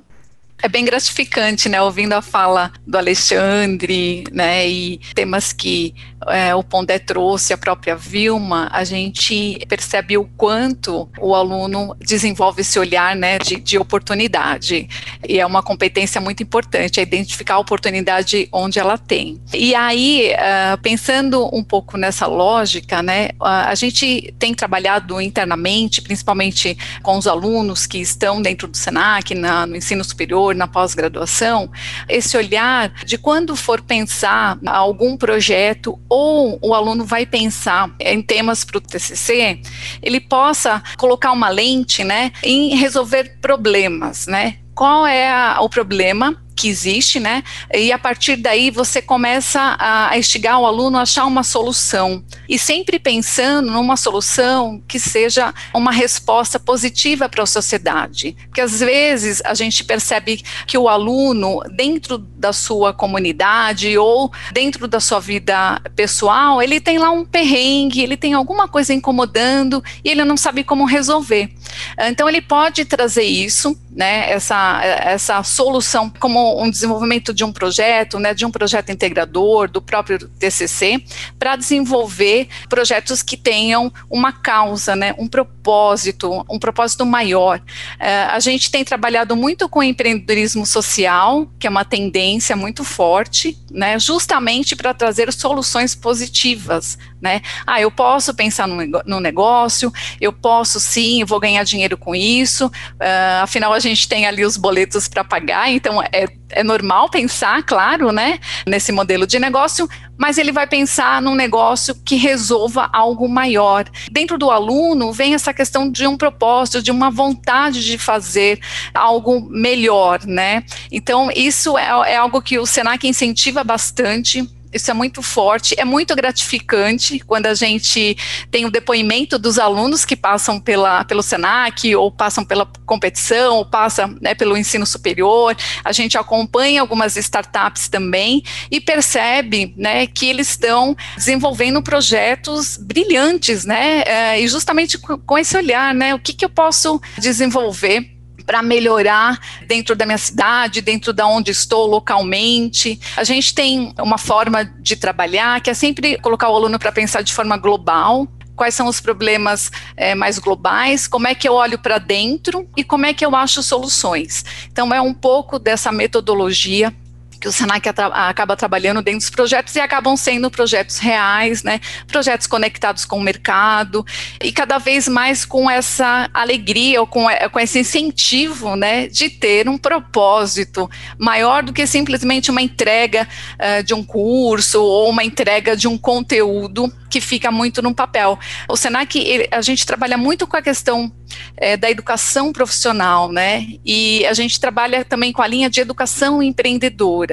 É bem gratificante, né, ouvindo a fala do Alexandre, né, e temas que é, o Pondé trouxe, a própria Vilma, a gente percebe o quanto o aluno desenvolve esse olhar, né, de, de oportunidade. E é uma competência muito importante, é identificar a oportunidade onde ela tem. E aí, uh, pensando um pouco nessa lógica, né, a gente tem trabalhado internamente, principalmente com os alunos que estão dentro do SENAC, na, no ensino superior, na pós-graduação, esse olhar de quando for pensar algum projeto ou o aluno vai pensar em temas para o TCC, ele possa colocar uma lente, né, em resolver problemas, né? Qual é a, o problema que existe, né? E a partir daí você começa a, instigar o aluno a achar uma solução. E sempre pensando numa solução que seja uma resposta positiva para a sociedade. Porque às vezes a gente percebe que o aluno, dentro da sua comunidade ou dentro da sua vida pessoal, ele tem lá um perrengue, ele tem alguma coisa incomodando e ele não sabe como resolver. Então ele pode trazer isso, né, essa, essa solução como um desenvolvimento de um projeto, né, de um projeto integrador, do próprio TCC, para desenvolver projetos que tenham uma causa, né, um propósito, um propósito maior. Uh, a gente tem trabalhado muito com empreendedorismo social, que é uma tendência muito forte, né, justamente para trazer soluções positivas, né. Ah, eu posso pensar no, negócio, eu posso sim, eu vou ganhar dinheiro com isso, uh, afinal a gente tem ali os boletos para pagar, então é, é normal pensar, claro, né, nesse modelo de negócio, mas ele vai pensar num negócio que resolva algo maior. Dentro do aluno vem essa questão de um propósito, de uma vontade de fazer algo melhor, né? Então, isso é, é algo que o Senac incentiva bastante isso é muito forte, é muito gratificante quando a gente tem o depoimento dos alunos que passam pela, pelo SENAC, ou passam pela competição, ou passam né, pelo ensino superior. A gente acompanha algumas startups também e percebe né, que eles estão desenvolvendo projetos brilhantes, né? Eh, e justamente com esse olhar, né? O que, que eu posso desenvolver para melhorar dentro da minha cidade, dentro da onde estou localmente. A gente tem uma forma de trabalhar que é sempre colocar o aluno para pensar de forma global, quais são os problemas é, mais globais, como é que eu olho para dentro e como é que eu acho soluções. Então, é um pouco dessa metodologia que o Senac acaba trabalhando dentro dos projetos e acabam sendo projetos reais, né? Projetos conectados com o mercado e cada vez mais com essa alegria ou com, com esse incentivo, né, de ter um propósito maior do que simplesmente uma entrega uh, de um curso ou uma entrega de um conteúdo que fica muito no papel. O Senac, ele, a gente trabalha muito com a questão é, da educação profissional, né? E a gente trabalha também com a linha de educação empreendedora.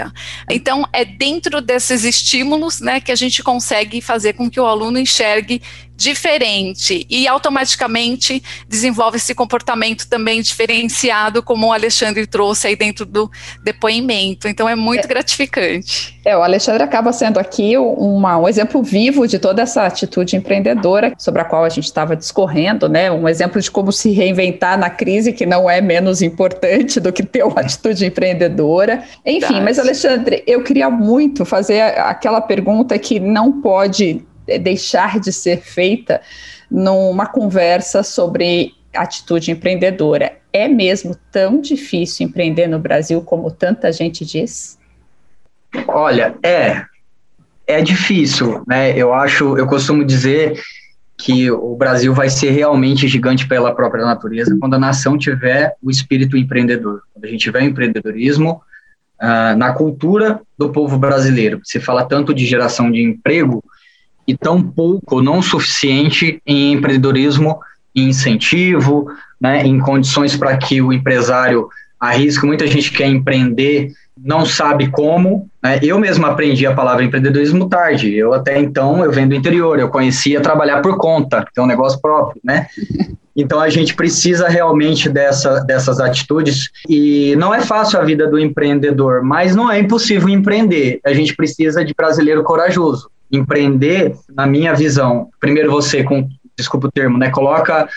Então, é dentro desses estímulos, né, que a gente consegue fazer com que o aluno enxergue diferente e automaticamente desenvolve esse comportamento também diferenciado, como o Alexandre trouxe aí dentro do depoimento. Então é muito é, gratificante. É, o Alexandre acaba sendo aqui uma, um exemplo vivo de toda essa atitude empreendedora sobre a qual a gente estava discorrendo, né? Um exemplo de como se reinventar na crise, que não é menos importante do que ter uma atitude empreendedora. Enfim, Verdade. mas Alexandre, eu queria muito fazer aquela pergunta que não pode deixar de ser feita numa conversa sobre atitude empreendedora. É mesmo tão difícil empreender no Brasil como tanta gente diz? Olha, é. É difícil, né? Eu acho, eu costumo dizer que o Brasil vai ser realmente gigante pela própria natureza quando a nação tiver o espírito empreendedor. Quando a gente tiver empreendedorismo uh, na cultura do povo brasileiro. Se fala tanto de geração de emprego, e tão pouco, não suficiente em empreendedorismo, em incentivo, né, em condições para que o empresário arrisque. Muita gente quer empreender, não sabe como. Né? Eu mesmo aprendi a palavra empreendedorismo tarde. Eu até então eu venho do interior, eu conhecia trabalhar por conta, ter um negócio próprio, né? Então a gente precisa realmente dessa, dessas atitudes e não é fácil a vida do empreendedor, mas não é impossível empreender. A gente precisa de brasileiro corajoso empreender, na minha visão, primeiro você, com, desculpa o termo, né, coloca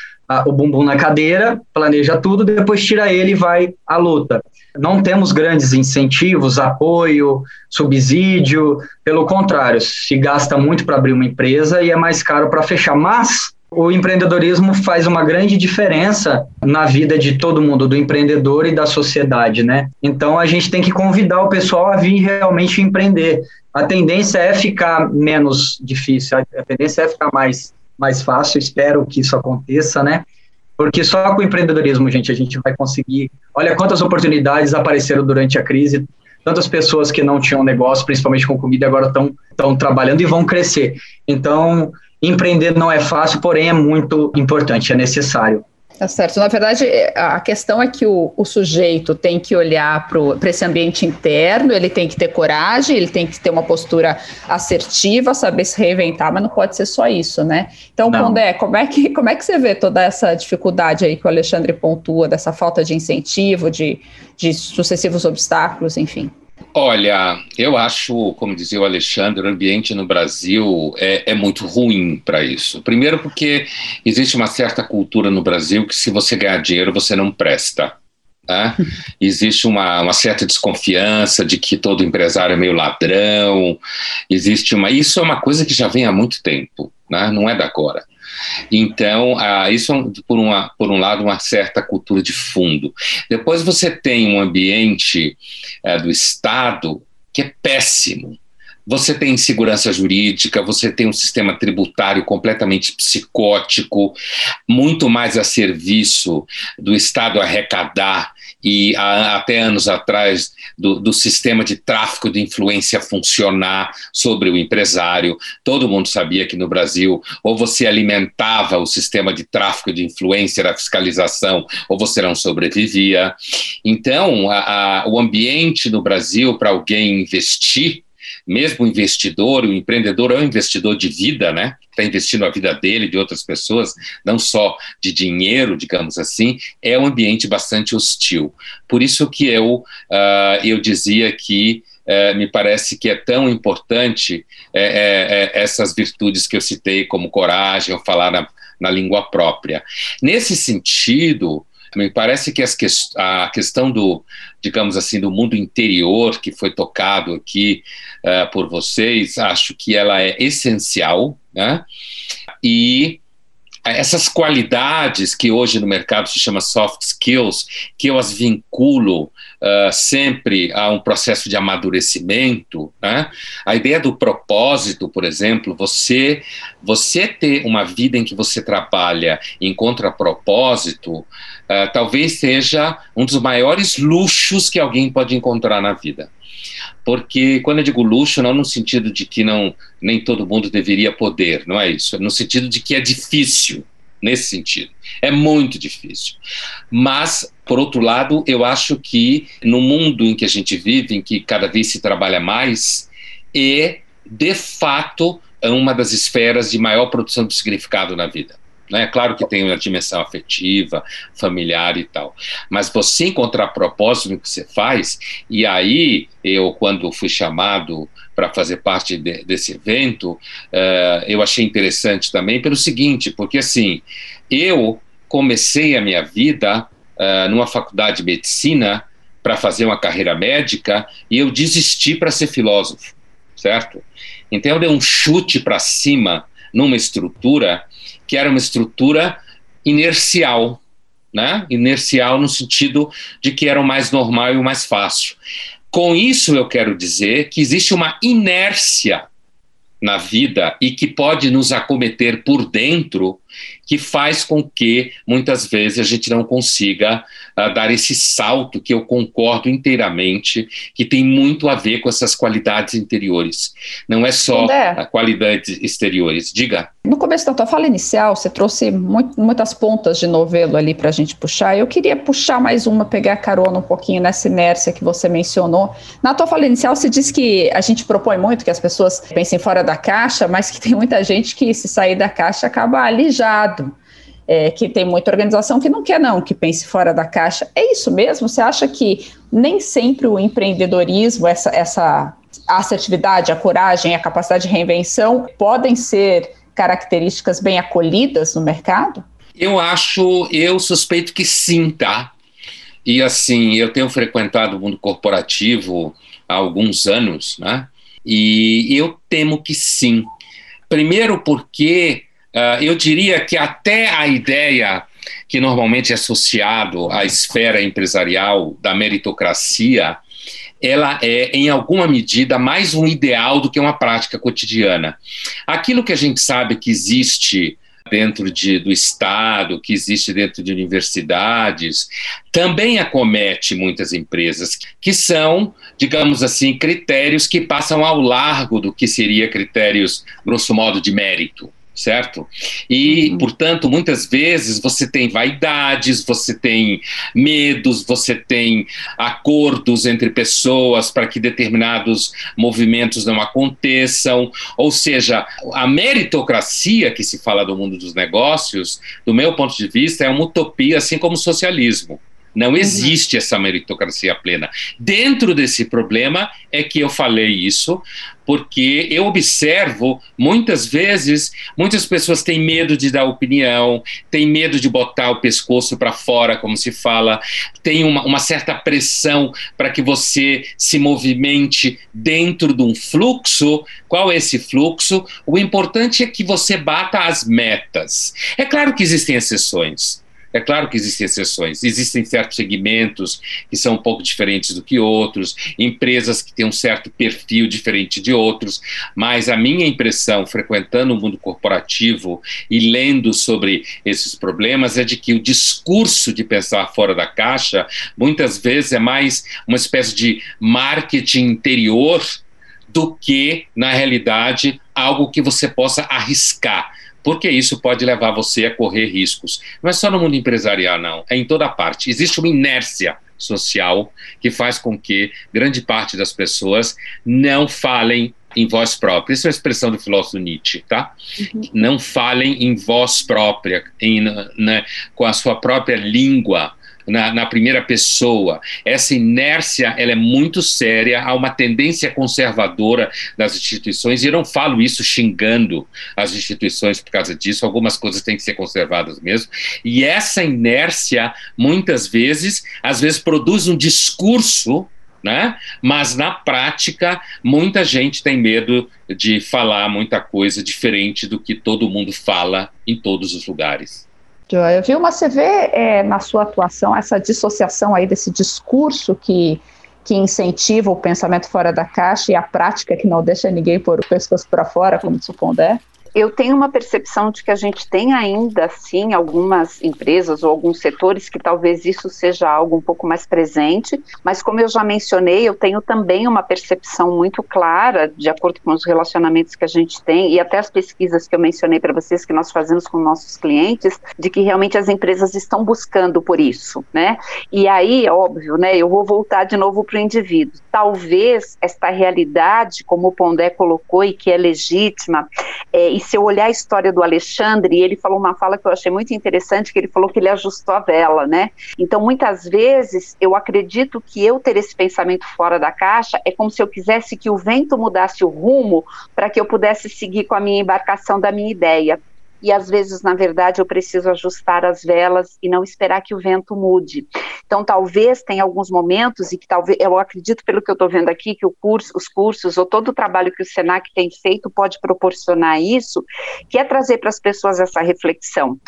o bumbum na cadeira, planeja tudo, depois tira ele e vai à luta. Não temos grandes incentivos, apoio, subsídio, pelo contrário, se gasta muito para abrir uma empresa e é mais caro para fechar. Mas o empreendedorismo faz uma grande diferença na vida de todo mundo, do empreendedor e da sociedade, né? Então a gente tem que convidar o pessoal a vir realmente empreender a tendência é ficar menos difícil, a tendência é ficar mais, mais fácil, espero que isso aconteça, né? Porque só com o empreendedorismo, gente, a gente vai conseguir. Olha quantas oportunidades apareceram durante a crise, tantas pessoas que não tinham negócio, principalmente com comida, agora estão trabalhando e vão crescer. Então, empreender não é fácil, porém é muito importante, é necessário. Tá certo. Na verdade, é, a questão é que o, o sujeito tem que olhar para esse ambiente interno, ele tem que ter coragem, ele tem que ter uma postura assertiva, saber se reinventar, mas não pode ser só isso, né? Então, não. Pondé, como é, que, como é que você vê toda essa dificuldade aí que o Alexandre pontua, dessa falta de incentivo, de, de sucessivos obstáculos, enfim? Olha, eu acho, como dizia o Alexandre, o ambiente no Brasil é, é muito ruim para isso. Primeiro, porque existe uma certa cultura no Brasil que, se você ganhar dinheiro, você não presta. Né? Existe uma, uma, certa desconfiança de que todo empresário é meio ladrão. Existe uma. Isso é uma coisa que já vem há muito tempo, né? não é da agora. Então, ah, isso é, por, uma, por um lado, uma certa cultura de fundo. Depois você tem um ambiente eh, do Estado que é péssimo. Você tem insegurança jurídica, você tem um sistema tributário completamente psicótico, muito mais a serviço do Estado arrecadar e até anos atrás do, do, sistema de tráfico de influência funcionar sobre o empresário. Todo mundo sabia que no Brasil ou você alimentava o sistema de tráfico de influência da fiscalização ou você não sobrevivia. Então, a, a, o ambiente no Brasil para alguém investir mesmo o investidor, o empreendedor é um investidor de vida, né? Está investindo a vida dele, de outras pessoas, não só de dinheiro, digamos assim, é um ambiente bastante hostil. Por isso que eu, uh, eu dizia que uh, me parece que é tão importante uh, essas virtudes que eu citei, como coragem, ou falar na, na língua própria. Nesse sentido, me parece que que, a questão do, digamos assim, do mundo interior que foi tocado aqui uh, por vocês, acho que ela é essencial, né? E essas qualidades que hoje no mercado se chama soft skills, que eu as vinculo uh, sempre a um processo de amadurecimento, né? a ideia do propósito, por exemplo, você você ter uma vida em que você trabalha e encontra propósito, uh, talvez seja um dos maiores luxos que alguém pode encontrar na vida porque quando eu digo luxo, não no sentido de que não nem todo mundo deveria poder, não é isso, é no sentido de que é difícil, nesse sentido. É muito difícil. Mas, por outro lado, eu acho que no mundo em que a gente vive, em que cada vez se trabalha mais, é de fato uma das esferas de maior produção de significado na vida. Né? Claro que tem uma dimensão afetiva, familiar e tal. Mas você encontrar propósito no que você faz, e aí eu, quando fui chamado para fazer parte de, desse evento, uh, eu achei interessante também pelo seguinte, porque assim, eu comecei a minha vida uh, numa faculdade de medicina para fazer uma carreira médica e eu desisti para ser filósofo, certo? Então eu dei um chute para cima numa estrutura que era uma estrutura inercial, né? Inercial no sentido de que era o mais normal e o mais fácil. Com isso eu quero dizer que existe uma inércia na vida e que pode nos acometer por dentro, que faz com que muitas vezes a gente não consiga uh, dar esse salto que eu concordo inteiramente, que tem muito a ver com essas qualidades interiores. Não é só André, qualidades exteriores. Diga. No começo da tua fala inicial, você trouxe muito, muitas pontas de novelo ali para a gente puxar. Eu queria puxar mais uma, pegar a carona um pouquinho nessa inércia que você mencionou. Na tua fala inicial, você disse que a gente propõe muito que as pessoas pensem fora da caixa, mas que tem muita gente que, se sair da caixa, acaba alijado é, que tem muita organização que não quer não, que pense fora da caixa. É isso mesmo? Você acha que nem sempre o empreendedorismo, essa, essa assertividade, a coragem, a capacidade de reinvenção podem ser características bem acolhidas no mercado? Eu acho, eu suspeito que sim, tá? E assim, eu tenho frequentado o mundo corporativo há alguns anos, né? E eu temo que sim. Primeiro porque Uh, eu diria que até a ideia que normalmente é associado à esfera empresarial da meritocracia, ela é, em alguma medida, mais um ideal do que uma prática cotidiana. Aquilo que a gente sabe que existe dentro de, do Estado, que existe dentro de universidades, também acomete muitas empresas, que são, digamos assim, critérios que passam ao largo do que seria critérios, grosso modo, de mérito certo? E, uhum. portanto, muitas vezes você tem vaidades, você tem medos, você tem acordos entre pessoas para que determinados movimentos não aconteçam, ou seja, a meritocracia que se fala do mundo dos negócios, do meu ponto de vista, é uma utopia, assim como o socialismo. Não uhum. existe essa meritocracia plena. Dentro desse problema é que eu falei isso, porque eu observo muitas vezes, muitas pessoas têm medo de dar opinião, têm medo de botar o pescoço para fora, como se fala, tem uma, uma certa pressão para que você se movimente dentro de um fluxo. Qual é esse fluxo? O importante é que você bata as metas. É claro que existem exceções. É claro que existem exceções, existem certos segmentos que são um pouco diferentes do que outros, empresas que têm um certo perfil diferente de outros, mas a minha impressão, frequentando o mundo corporativo e lendo sobre esses problemas, é de que o discurso de pensar fora da caixa muitas vezes é mais uma espécie de marketing interior do que, na realidade, algo que você possa arriscar porque isso pode levar você a correr riscos. Não é só no mundo empresarial, não, é em toda parte. Existe uma inércia social que faz com que grande parte das pessoas não falem em voz própria. Isso é uma expressão do filósofo Nietzsche, tá? Uhum. Não falem em voz própria, em, né, com a sua própria língua, na, na, primeira pessoa. Essa inércia ela é muito séria, há uma tendência conservadora das instituições, e eu não falo isso xingando as instituições por causa disso, algumas coisas têm que ser conservadas mesmo. E essa inércia, muitas vezes, às vezes produz um discurso né? Mas na prática, muita gente tem medo de falar muita coisa diferente do que todo mundo fala em todos os lugares. Joia, viu? Mas você vê é, na sua atuação essa dissociação aí desse discurso que, que incentiva o pensamento fora da caixa e a prática que não deixa ninguém pôr o pescoço para fora, como se Pondé? Eu tenho uma percepção de que a gente tem ainda, assim, algumas empresas ou alguns setores que talvez isso seja algo um pouco mais presente, mas como eu já mencionei, eu tenho também uma percepção muito clara, de acordo com os relacionamentos que a gente tem e até as pesquisas que eu mencionei para vocês que nós fazemos com nossos clientes, de que realmente as empresas estão buscando por isso, né? E aí, óbvio, né, eu vou voltar de novo para o indivíduo. Talvez esta realidade, como o Pondé colocou e que é legítima, é, se eu olhar a história do Alexandre, ele falou uma fala que eu achei muito interessante, que ele falou que ele ajustou a vela, né? Então, muitas vezes, eu acredito que eu ter esse pensamento fora da caixa é como se eu quisesse que o vento mudasse o rumo para que eu pudesse seguir com a minha embarcação da minha ideia e às vezes, na verdade, eu preciso ajustar as velas e não esperar que o vento mude. Então, talvez tenha alguns momentos e que talvez eu acredito pelo que eu estou vendo aqui que o curso, os cursos ou todo o trabalho que o Senac tem feito pode proporcionar isso, que é trazer para as pessoas essa reflexão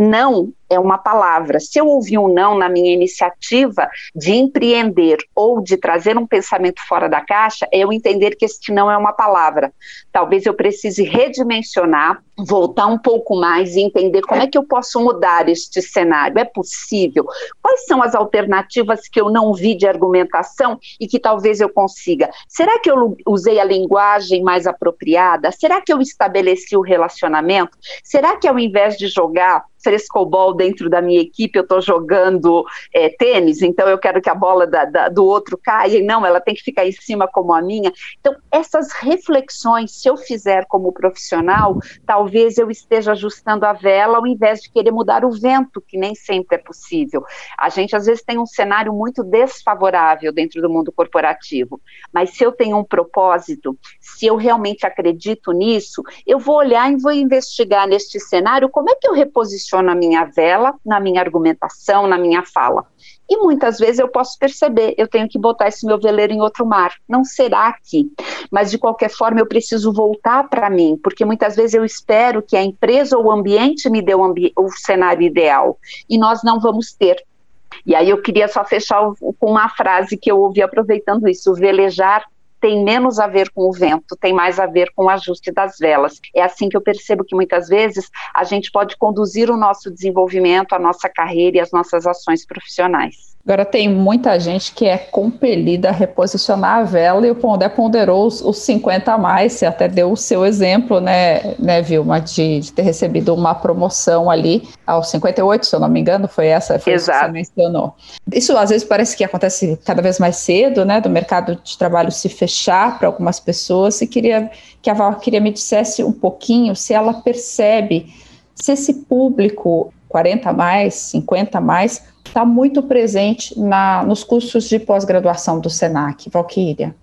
não é uma palavra. Se eu ouvir um não na minha iniciativa de empreender ou de trazer um pensamento fora da caixa, é eu entender que este não é uma palavra. Talvez eu precise redimensionar, voltar um pouco mais e entender como é que eu posso mudar este cenário. É possível? Quais são as alternativas que eu não vi de argumentação e que talvez eu consiga? Será que eu usei a linguagem mais apropriada? Será que eu estabeleci o relacionamento? Será que ao invés de jogar frescobol dentro da minha equipe, eu estou jogando é, tênis, então eu quero que a bola da, da, do outro caia, e não, ela tem que ficar em cima como a minha. Então, essas reflexões, se eu fizer como profissional, talvez eu esteja ajustando a vela ao invés de querer mudar o vento, que nem sempre é possível. A gente, às vezes, tem um cenário muito desfavorável dentro do mundo corporativo, mas se eu tenho um propósito, se eu realmente acredito nisso, eu vou olhar e vou investigar neste cenário como é que eu reposiciono na minha vela, na minha argumentação, na minha fala. E muitas vezes eu posso perceber, eu tenho que botar esse meu veleiro em outro mar. Não será aqui. Mas de qualquer forma eu preciso voltar para mim, porque muitas vezes eu espero que a empresa ou o ambiente me dê o, ambi o cenário ideal e nós não vamos ter. E aí eu queria só fechar com uma frase que eu ouvi aproveitando isso: velejar tem menos a ver com o vento, tem mais a ver com o ajuste das velas. É assim que eu percebo que muitas vezes a gente pode conduzir o nosso desenvolvimento, a nossa carreira e as nossas ações profissionais. Agora tem muita gente que é compelida a reposicionar a vela e o Pondé ponderou os, os 50 a mais, você até deu o seu exemplo, né, né Vilma, de, de, ter recebido uma promoção ali aos 58, se eu não me engano, foi essa foi Exato. que você mencionou. Isso às vezes parece que acontece cada vez mais cedo, né, do mercado de trabalho se fechar para algumas pessoas e queria que a Val queria me dissesse um pouquinho se ela percebe se esse público 40 a mais, 50 a mais, está muito presente na, nos cursos de pós-graduação do SENAC. Valquíria.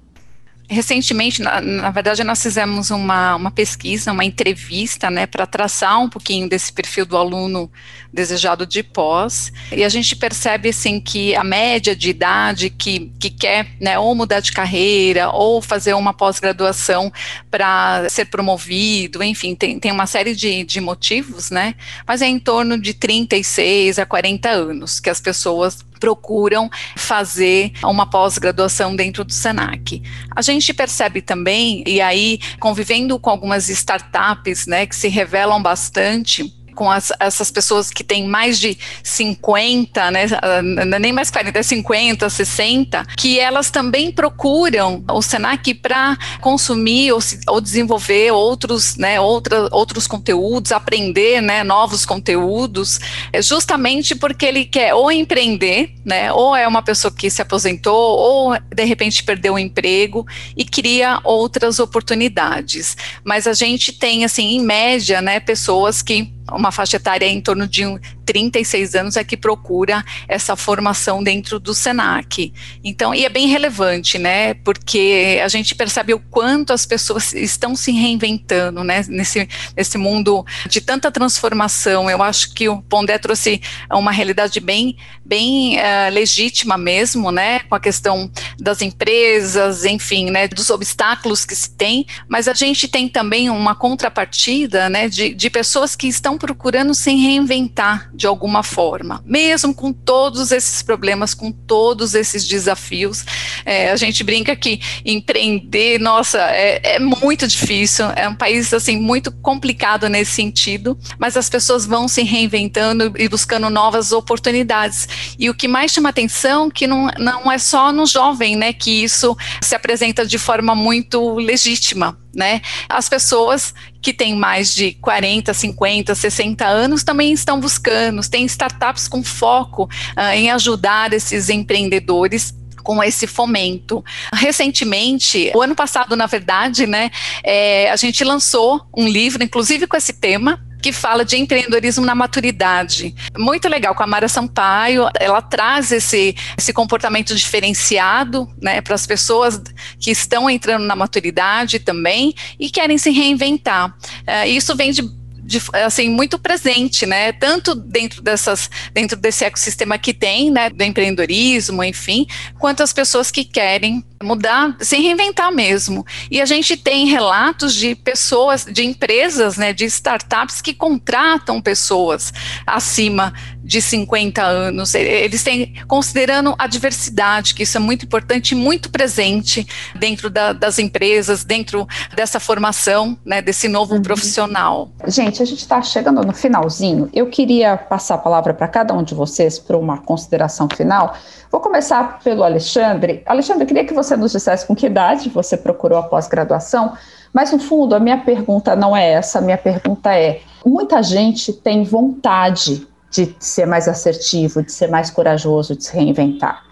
Recentemente, na, na, verdade, nós fizemos uma, uma pesquisa, uma entrevista, né, para traçar um pouquinho desse perfil do aluno desejado de pós, e a gente percebe, assim, que a média de idade que, que quer, né, ou mudar de carreira, ou fazer uma pós-graduação para ser promovido, enfim, tem, tem uma série de, de motivos, né, mas é em torno de 36 a 40 anos que as pessoas procuram fazer uma pós-graduação dentro do Senac. A gente percebe também, e aí convivendo com algumas startups, né, que se revelam bastante, com as, essas pessoas que têm mais de 50, né, ah, nem mais 40, 50, 60, que elas também procuram o Senac para consumir ou, ou, desenvolver outros, né, outra, outros conteúdos, aprender, né, novos conteúdos, é justamente porque ele quer ou empreender, né, ou é uma pessoa que se aposentou, ou de repente perdeu o emprego e cria outras oportunidades. Mas a gente tem, assim, em média, né, pessoas que uma faixa etária em torno de 36 anos é que procura essa formação dentro do SENAC. Então, e é bem relevante, né? Porque a gente percebe o quanto as pessoas estão se reinventando, né? Nesse, nesse mundo de tanta transformação. Eu acho que o Pondé trouxe uma realidade bem, bem uh, legítima mesmo, né? Com a questão das empresas, enfim, né? Dos obstáculos que se tem, mas a gente tem também uma contrapartida, né? De, de pessoas que estão procurando se reinventar de alguma forma, mesmo com todos esses problemas, com todos esses desafios. É, a gente brinca que empreender, nossa, é, é, muito difícil, é um país assim muito complicado nesse sentido, mas as pessoas vão se reinventando e buscando novas oportunidades. E o que mais chama atenção que não, não é só no jovem, né, que isso se apresenta de forma muito legítima né? As pessoas que têm mais de 40, 50, 60 anos também estão buscando, tem startups com foco uh, em ajudar esses empreendedores com esse fomento. Recentemente, o ano passado, na verdade, né, é, a gente lançou um livro, inclusive com esse tema, que fala de empreendedorismo na maturidade. Muito legal, com a Mara Sampaio, ela traz esse, esse comportamento diferenciado né, para as pessoas que estão entrando na maturidade também e querem se reinventar. Uh, isso vem de de, assim muito presente, né? Tanto dentro dessas, dentro desse ecossistema que tem, né, do empreendedorismo, enfim, quanto as pessoas que querem mudar, se reinventar mesmo. E a gente tem relatos de pessoas, de empresas, né, de startups que contratam pessoas acima de 50 anos. Eles têm, considerando a diversidade, que isso é muito importante e muito presente dentro da, das empresas, dentro dessa formação, né, desse novo uhum. profissional. Gente, a gente está chegando no finalzinho. Eu queria passar a palavra para cada um de vocês para uma consideração final. Vou começar pelo Alexandre. Alexandre, eu queria que você nos dissesse com que idade você procurou a pós-graduação, mas no fundo a minha pergunta não é essa, a minha pergunta é: muita gente tem vontade de ser mais assertivo, de ser mais corajoso, de se reinventar,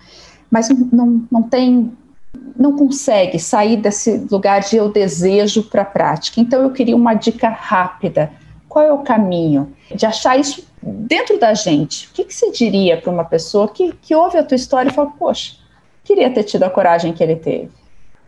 mas não, não, tem não consegue sair desse lugar de eu desejo para a prática. Então eu queria uma dica rápida. Qual é o caminho de achar isso dentro da gente, o que, que se diria para uma pessoa que, que ouve a tua história e fala, poxa, queria ter tido a coragem que ele teve?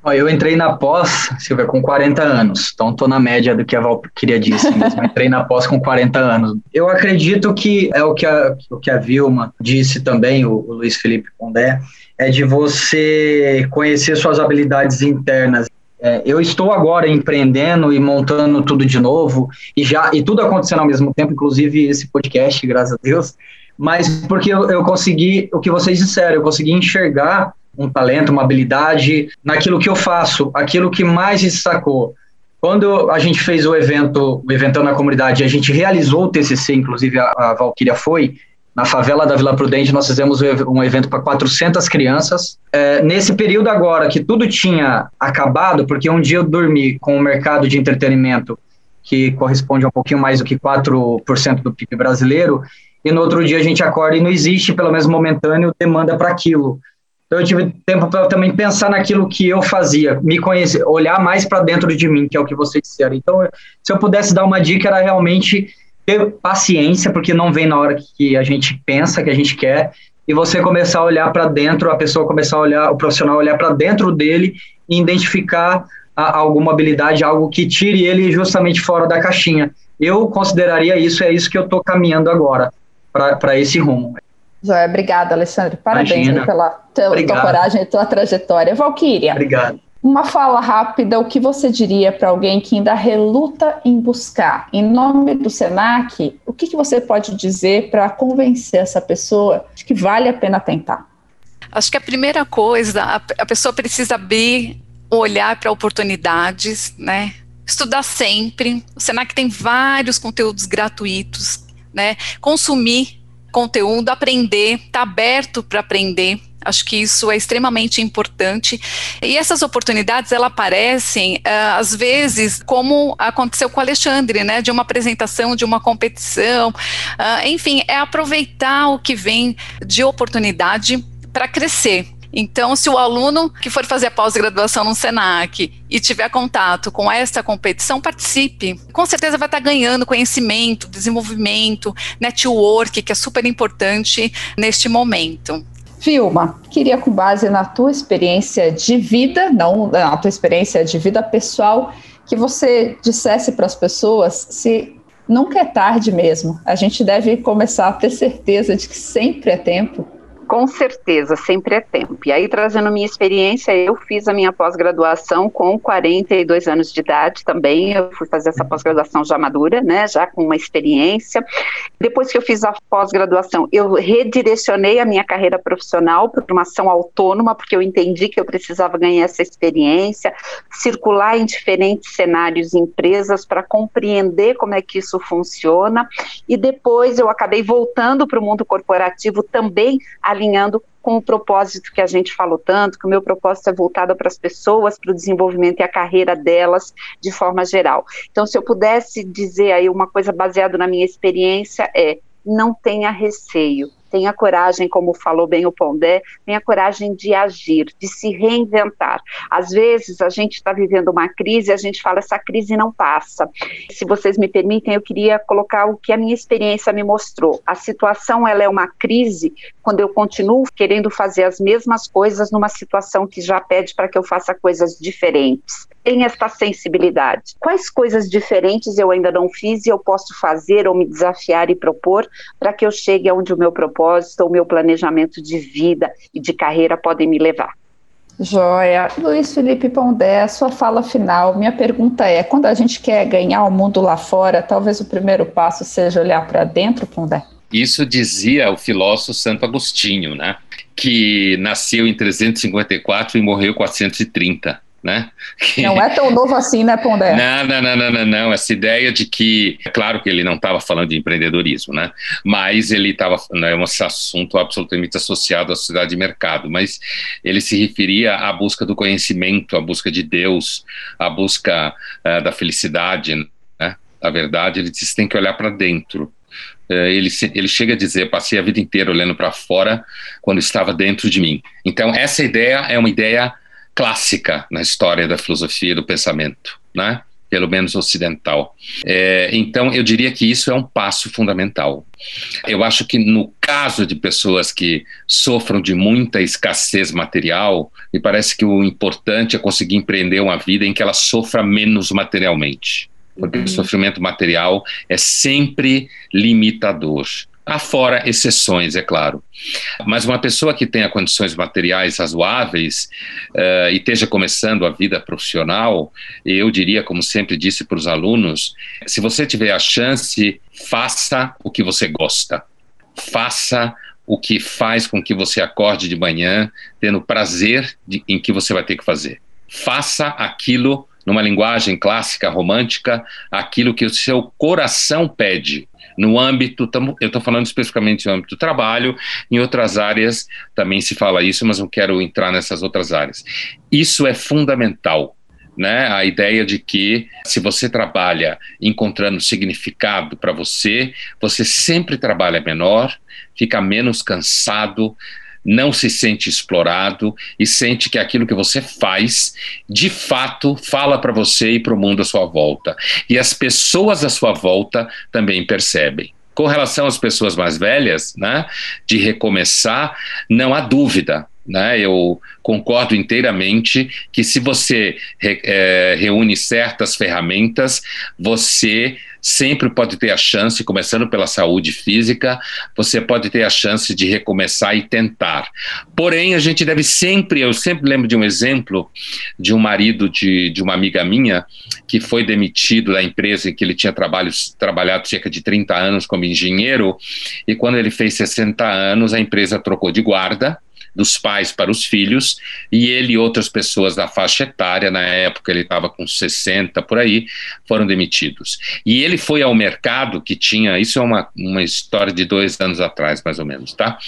Eu entrei na pós, Silvia, com 40 anos, então estou na média do que a Val queria disse mesmo. entrei na pós com 40 anos. Eu acredito que é o que a, o que a Vilma disse também, o, o Luiz Felipe Pondé, é de você conhecer suas habilidades internas é, eu estou agora empreendendo e montando tudo de novo e já e tudo acontecendo ao mesmo tempo, inclusive esse podcast, graças a Deus. Mas porque eu, eu consegui o que vocês disseram, eu consegui enxergar um talento, uma habilidade naquilo que eu faço, aquilo que mais destacou. Quando a gente fez o evento, o evento na comunidade, a gente realizou o TCC, inclusive a, a Valquíria foi, na favela da Vila Prudente, nós fizemos um evento para 400 crianças. É, nesse período agora, que tudo tinha acabado, porque um dia eu dormi com o mercado de entretenimento, que corresponde a um pouquinho mais do que 4% do PIB brasileiro, e no outro dia a gente acorda e não existe, pelo menos momentâneo, demanda para aquilo. Então eu tive tempo para também pensar naquilo que eu fazia, me conhecer, olhar mais para dentro de mim, que é o que vocês disseram. Então, se eu pudesse dar uma dica, era realmente ter paciência, porque não vem na hora que a gente pensa, que a gente quer, e você começar a olhar para dentro, a pessoa começar a olhar, o profissional olhar para dentro dele e identificar a, alguma habilidade, algo que tire ele justamente fora da caixinha. Eu consideraria isso, é isso que eu estou caminhando agora, para esse rumo. Joia, obrigada, Alexandre. Parabéns pela tua, tua coragem e tua trajetória. Valquíria. Obrigado. Uma fala rápida, o que você diria para alguém que ainda reluta em buscar? Em nome do SENAC, o que, que você pode dizer para convencer essa pessoa de que vale a pena tentar? Acho que a primeira coisa, a, a pessoa precisa abrir o olhar para oportunidades, né? Estudar sempre. O SENAC tem vários conteúdos gratuitos, né? Consumir conteúdo, aprender, estar tá aberto para aprender. Acho que isso é extremamente importante. E essas oportunidades, elas aparecem, uh, às vezes, como aconteceu com o Alexandre, né? De uma apresentação, de uma competição. Uh, enfim, é aproveitar o que vem de oportunidade para crescer. Então, se o aluno que for fazer a pós-graduação no SENAC e tiver contato com essa competição, participe. Com certeza vai estar ganhando conhecimento, desenvolvimento, network, que é super importante neste momento. Vilma, queria com base na tua experiência de vida, não na tua experiência de vida pessoal, que você dissesse para as pessoas se nunca é tarde mesmo. A gente deve começar a ter certeza de que sempre é tempo com certeza, sempre é tempo. E aí, trazendo minha experiência, eu fiz a minha pós-graduação com 42 anos de idade também. Eu fui fazer essa pós-graduação já madura, né, já com uma experiência. Depois que eu fiz a pós-graduação, eu redirecionei a minha carreira profissional para uma ação autônoma, porque eu entendi que eu precisava ganhar essa experiência, circular em diferentes cenários e empresas para compreender como é que isso funciona. E depois eu acabei voltando para o mundo corporativo também alinhando com o propósito que a gente falou tanto, que o meu propósito é voltado para as pessoas, para o desenvolvimento e a carreira delas de forma geral. Então, se eu pudesse dizer aí uma coisa baseada na minha experiência, é não tenha receio tenha coragem, como falou bem o Pondé, tenha coragem de agir, de se reinventar. Às vezes a gente está vivendo uma crise, a gente fala essa crise não passa. Se vocês me permitem, eu queria colocar o que a minha experiência me mostrou. A situação ela é uma crise quando eu continuo querendo fazer as mesmas coisas numa situação que já pede para que eu faça coisas diferentes. Tem esta sensibilidade. Quais coisas diferentes eu ainda não fiz e eu posso fazer ou me desafiar e propor para que eu chegue aonde o meu propósito propósito, o meu planejamento de vida e de carreira podem me levar. Joia. Luiz Felipe Pondé, sua fala final. Minha pergunta é: quando a gente quer ganhar o mundo lá fora, talvez o primeiro passo seja olhar para dentro, Pondé? Isso dizia o filósofo Santo Agostinho, né? Que nasceu em 354 e morreu 430 né? Não é tão novo assim, né, Pondé? Não, não, não, não, não, não. Essa ideia de que, é claro que ele não estava falando de empreendedorismo, né? Mas ele estava, né, é um assunto absolutamente associado à sociedade de mercado, mas ele se referia à busca do conhecimento, à busca de Deus, à busca uh, da felicidade, né? A verdade, ele disse, tem que olhar para dentro. Uh, ele, ele chega a dizer, passei a vida inteira olhando para fora quando estava dentro de mim. Então, essa ideia é uma ideia clássica na história da filosofia e do pensamento, né? pelo menos ocidental. É, então, eu diria que isso é um passo fundamental. Eu acho que no caso de pessoas que sofram de muita escassez material, me parece que o importante é conseguir empreender uma vida em que ela sofra menos materialmente. Porque uhum. o sofrimento material é sempre limitador. Há fora exceções, é claro. Mas uma pessoa que tenha condições materiais razoáveis uh, e esteja começando a vida profissional, eu diria, como sempre disse para os alunos, se você tiver a chance, faça o que você gosta. Faça o que faz com que você acorde de manhã tendo prazer de, em que você vai ter que fazer. Faça aquilo numa linguagem clássica romântica, aquilo que o seu coração pede. No âmbito, eu estou falando especificamente no âmbito do trabalho, em outras áreas também se fala isso, mas não quero entrar nessas outras áreas. Isso é fundamental. Né, a ideia de que se você trabalha encontrando significado para você, você sempre trabalha menor, fica menos cansado, não se sente explorado e sente que aquilo que você faz, de fato, fala para você e para o mundo à sua volta. E as pessoas à sua volta também percebem. Com relação às pessoas mais velhas, né, de recomeçar, não há dúvida. Né, eu concordo inteiramente que se você re, é, reúne certas ferramentas, você sempre pode ter a chance, começando pela saúde física, você pode ter a chance de recomeçar e tentar. Porém, a gente deve sempre, eu sempre lembro de um exemplo de um marido de, de uma amiga minha que foi demitido da empresa em que ele tinha trabalho, trabalhado cerca de 30 anos como engenheiro, e quando ele fez 60 anos, a empresa trocou de guarda dos pais para os filhos, e ele e outras pessoas da faixa etária, na época ele estava com 60 por aí, foram demitidos. E ele foi ao mercado que tinha, isso é uma, uma história de dois anos atrás, mais ou menos, tá?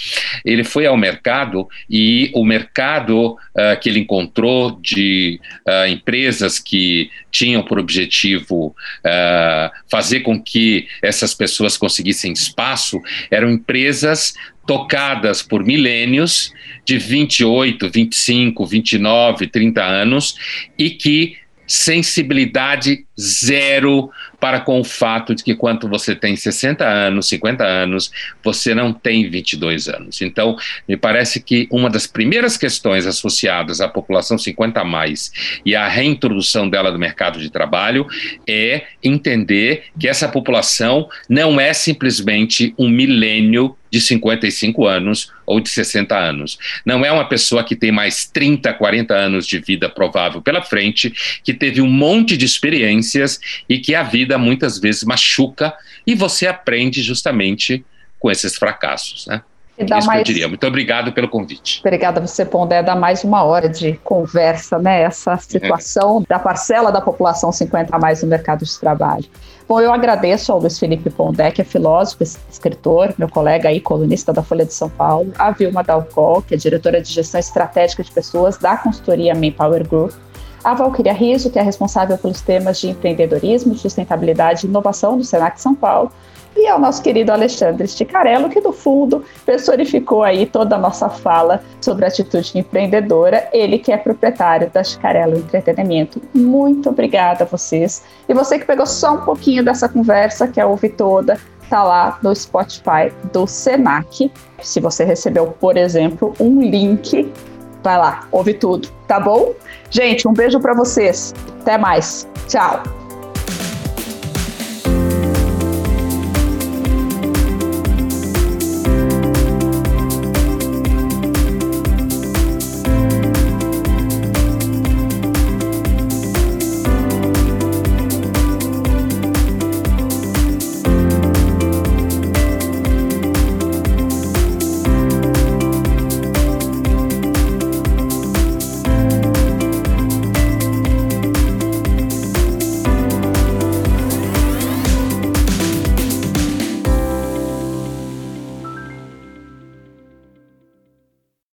Ele foi ao mercado e o mercado uh, que ele encontrou de uh, empresas que tinham por objetivo uh, fazer com que essas pessoas conseguissem espaço eram empresas tocadas por milênios de 28, 25, 29, 30 anos e que sensibilidade zero para com o fato de que quando você tem 60 anos, 50 anos, você não tem 22 anos. Então, me parece que uma das primeiras questões associadas à população 50 a mais e à reintrodução dela no mercado de trabalho é entender que essa população não é simplesmente um milênio de 55 anos ou de 60 anos. Não é uma pessoa que tem mais 30, 40 anos de vida provável pela frente, que teve um monte de experiências e que a vida muitas vezes machuca e você aprende justamente com esses fracassos, né? Isso mais... que eu diria. Muito obrigado pelo convite. Obrigada você, Pondé. Dá mais uma hora de conversa, né? Essa situação é. da parcela da população 50 a mais no mercado de trabalho. Bom, eu agradeço ao Luiz Felipe Pondé, que é filósofo, escritor, meu colega aí, colunista da Folha de São Paulo, a Vilma Dalcol, que é diretora de gestão estratégica de pessoas da consultoria Manpower Group, a Valquíria Riso, que é responsável pelos temas de empreendedorismo, sustentabilidade e inovação do Senac São Paulo, e ao nosso querido Alexandre Sticarello, que do fundo personificou aí toda a nossa fala sobre atitude empreendedora, ele que é proprietário da Sticarello Entretenimento. Muito obrigada a vocês. E você que pegou só um pouquinho dessa conversa, quer ouvir toda, tá lá no Spotify do Senac. Se você recebeu, por exemplo, um link, vai lá, ouve tudo, tá bom? Gente, um beijo para vocês. Até mais. Tchau.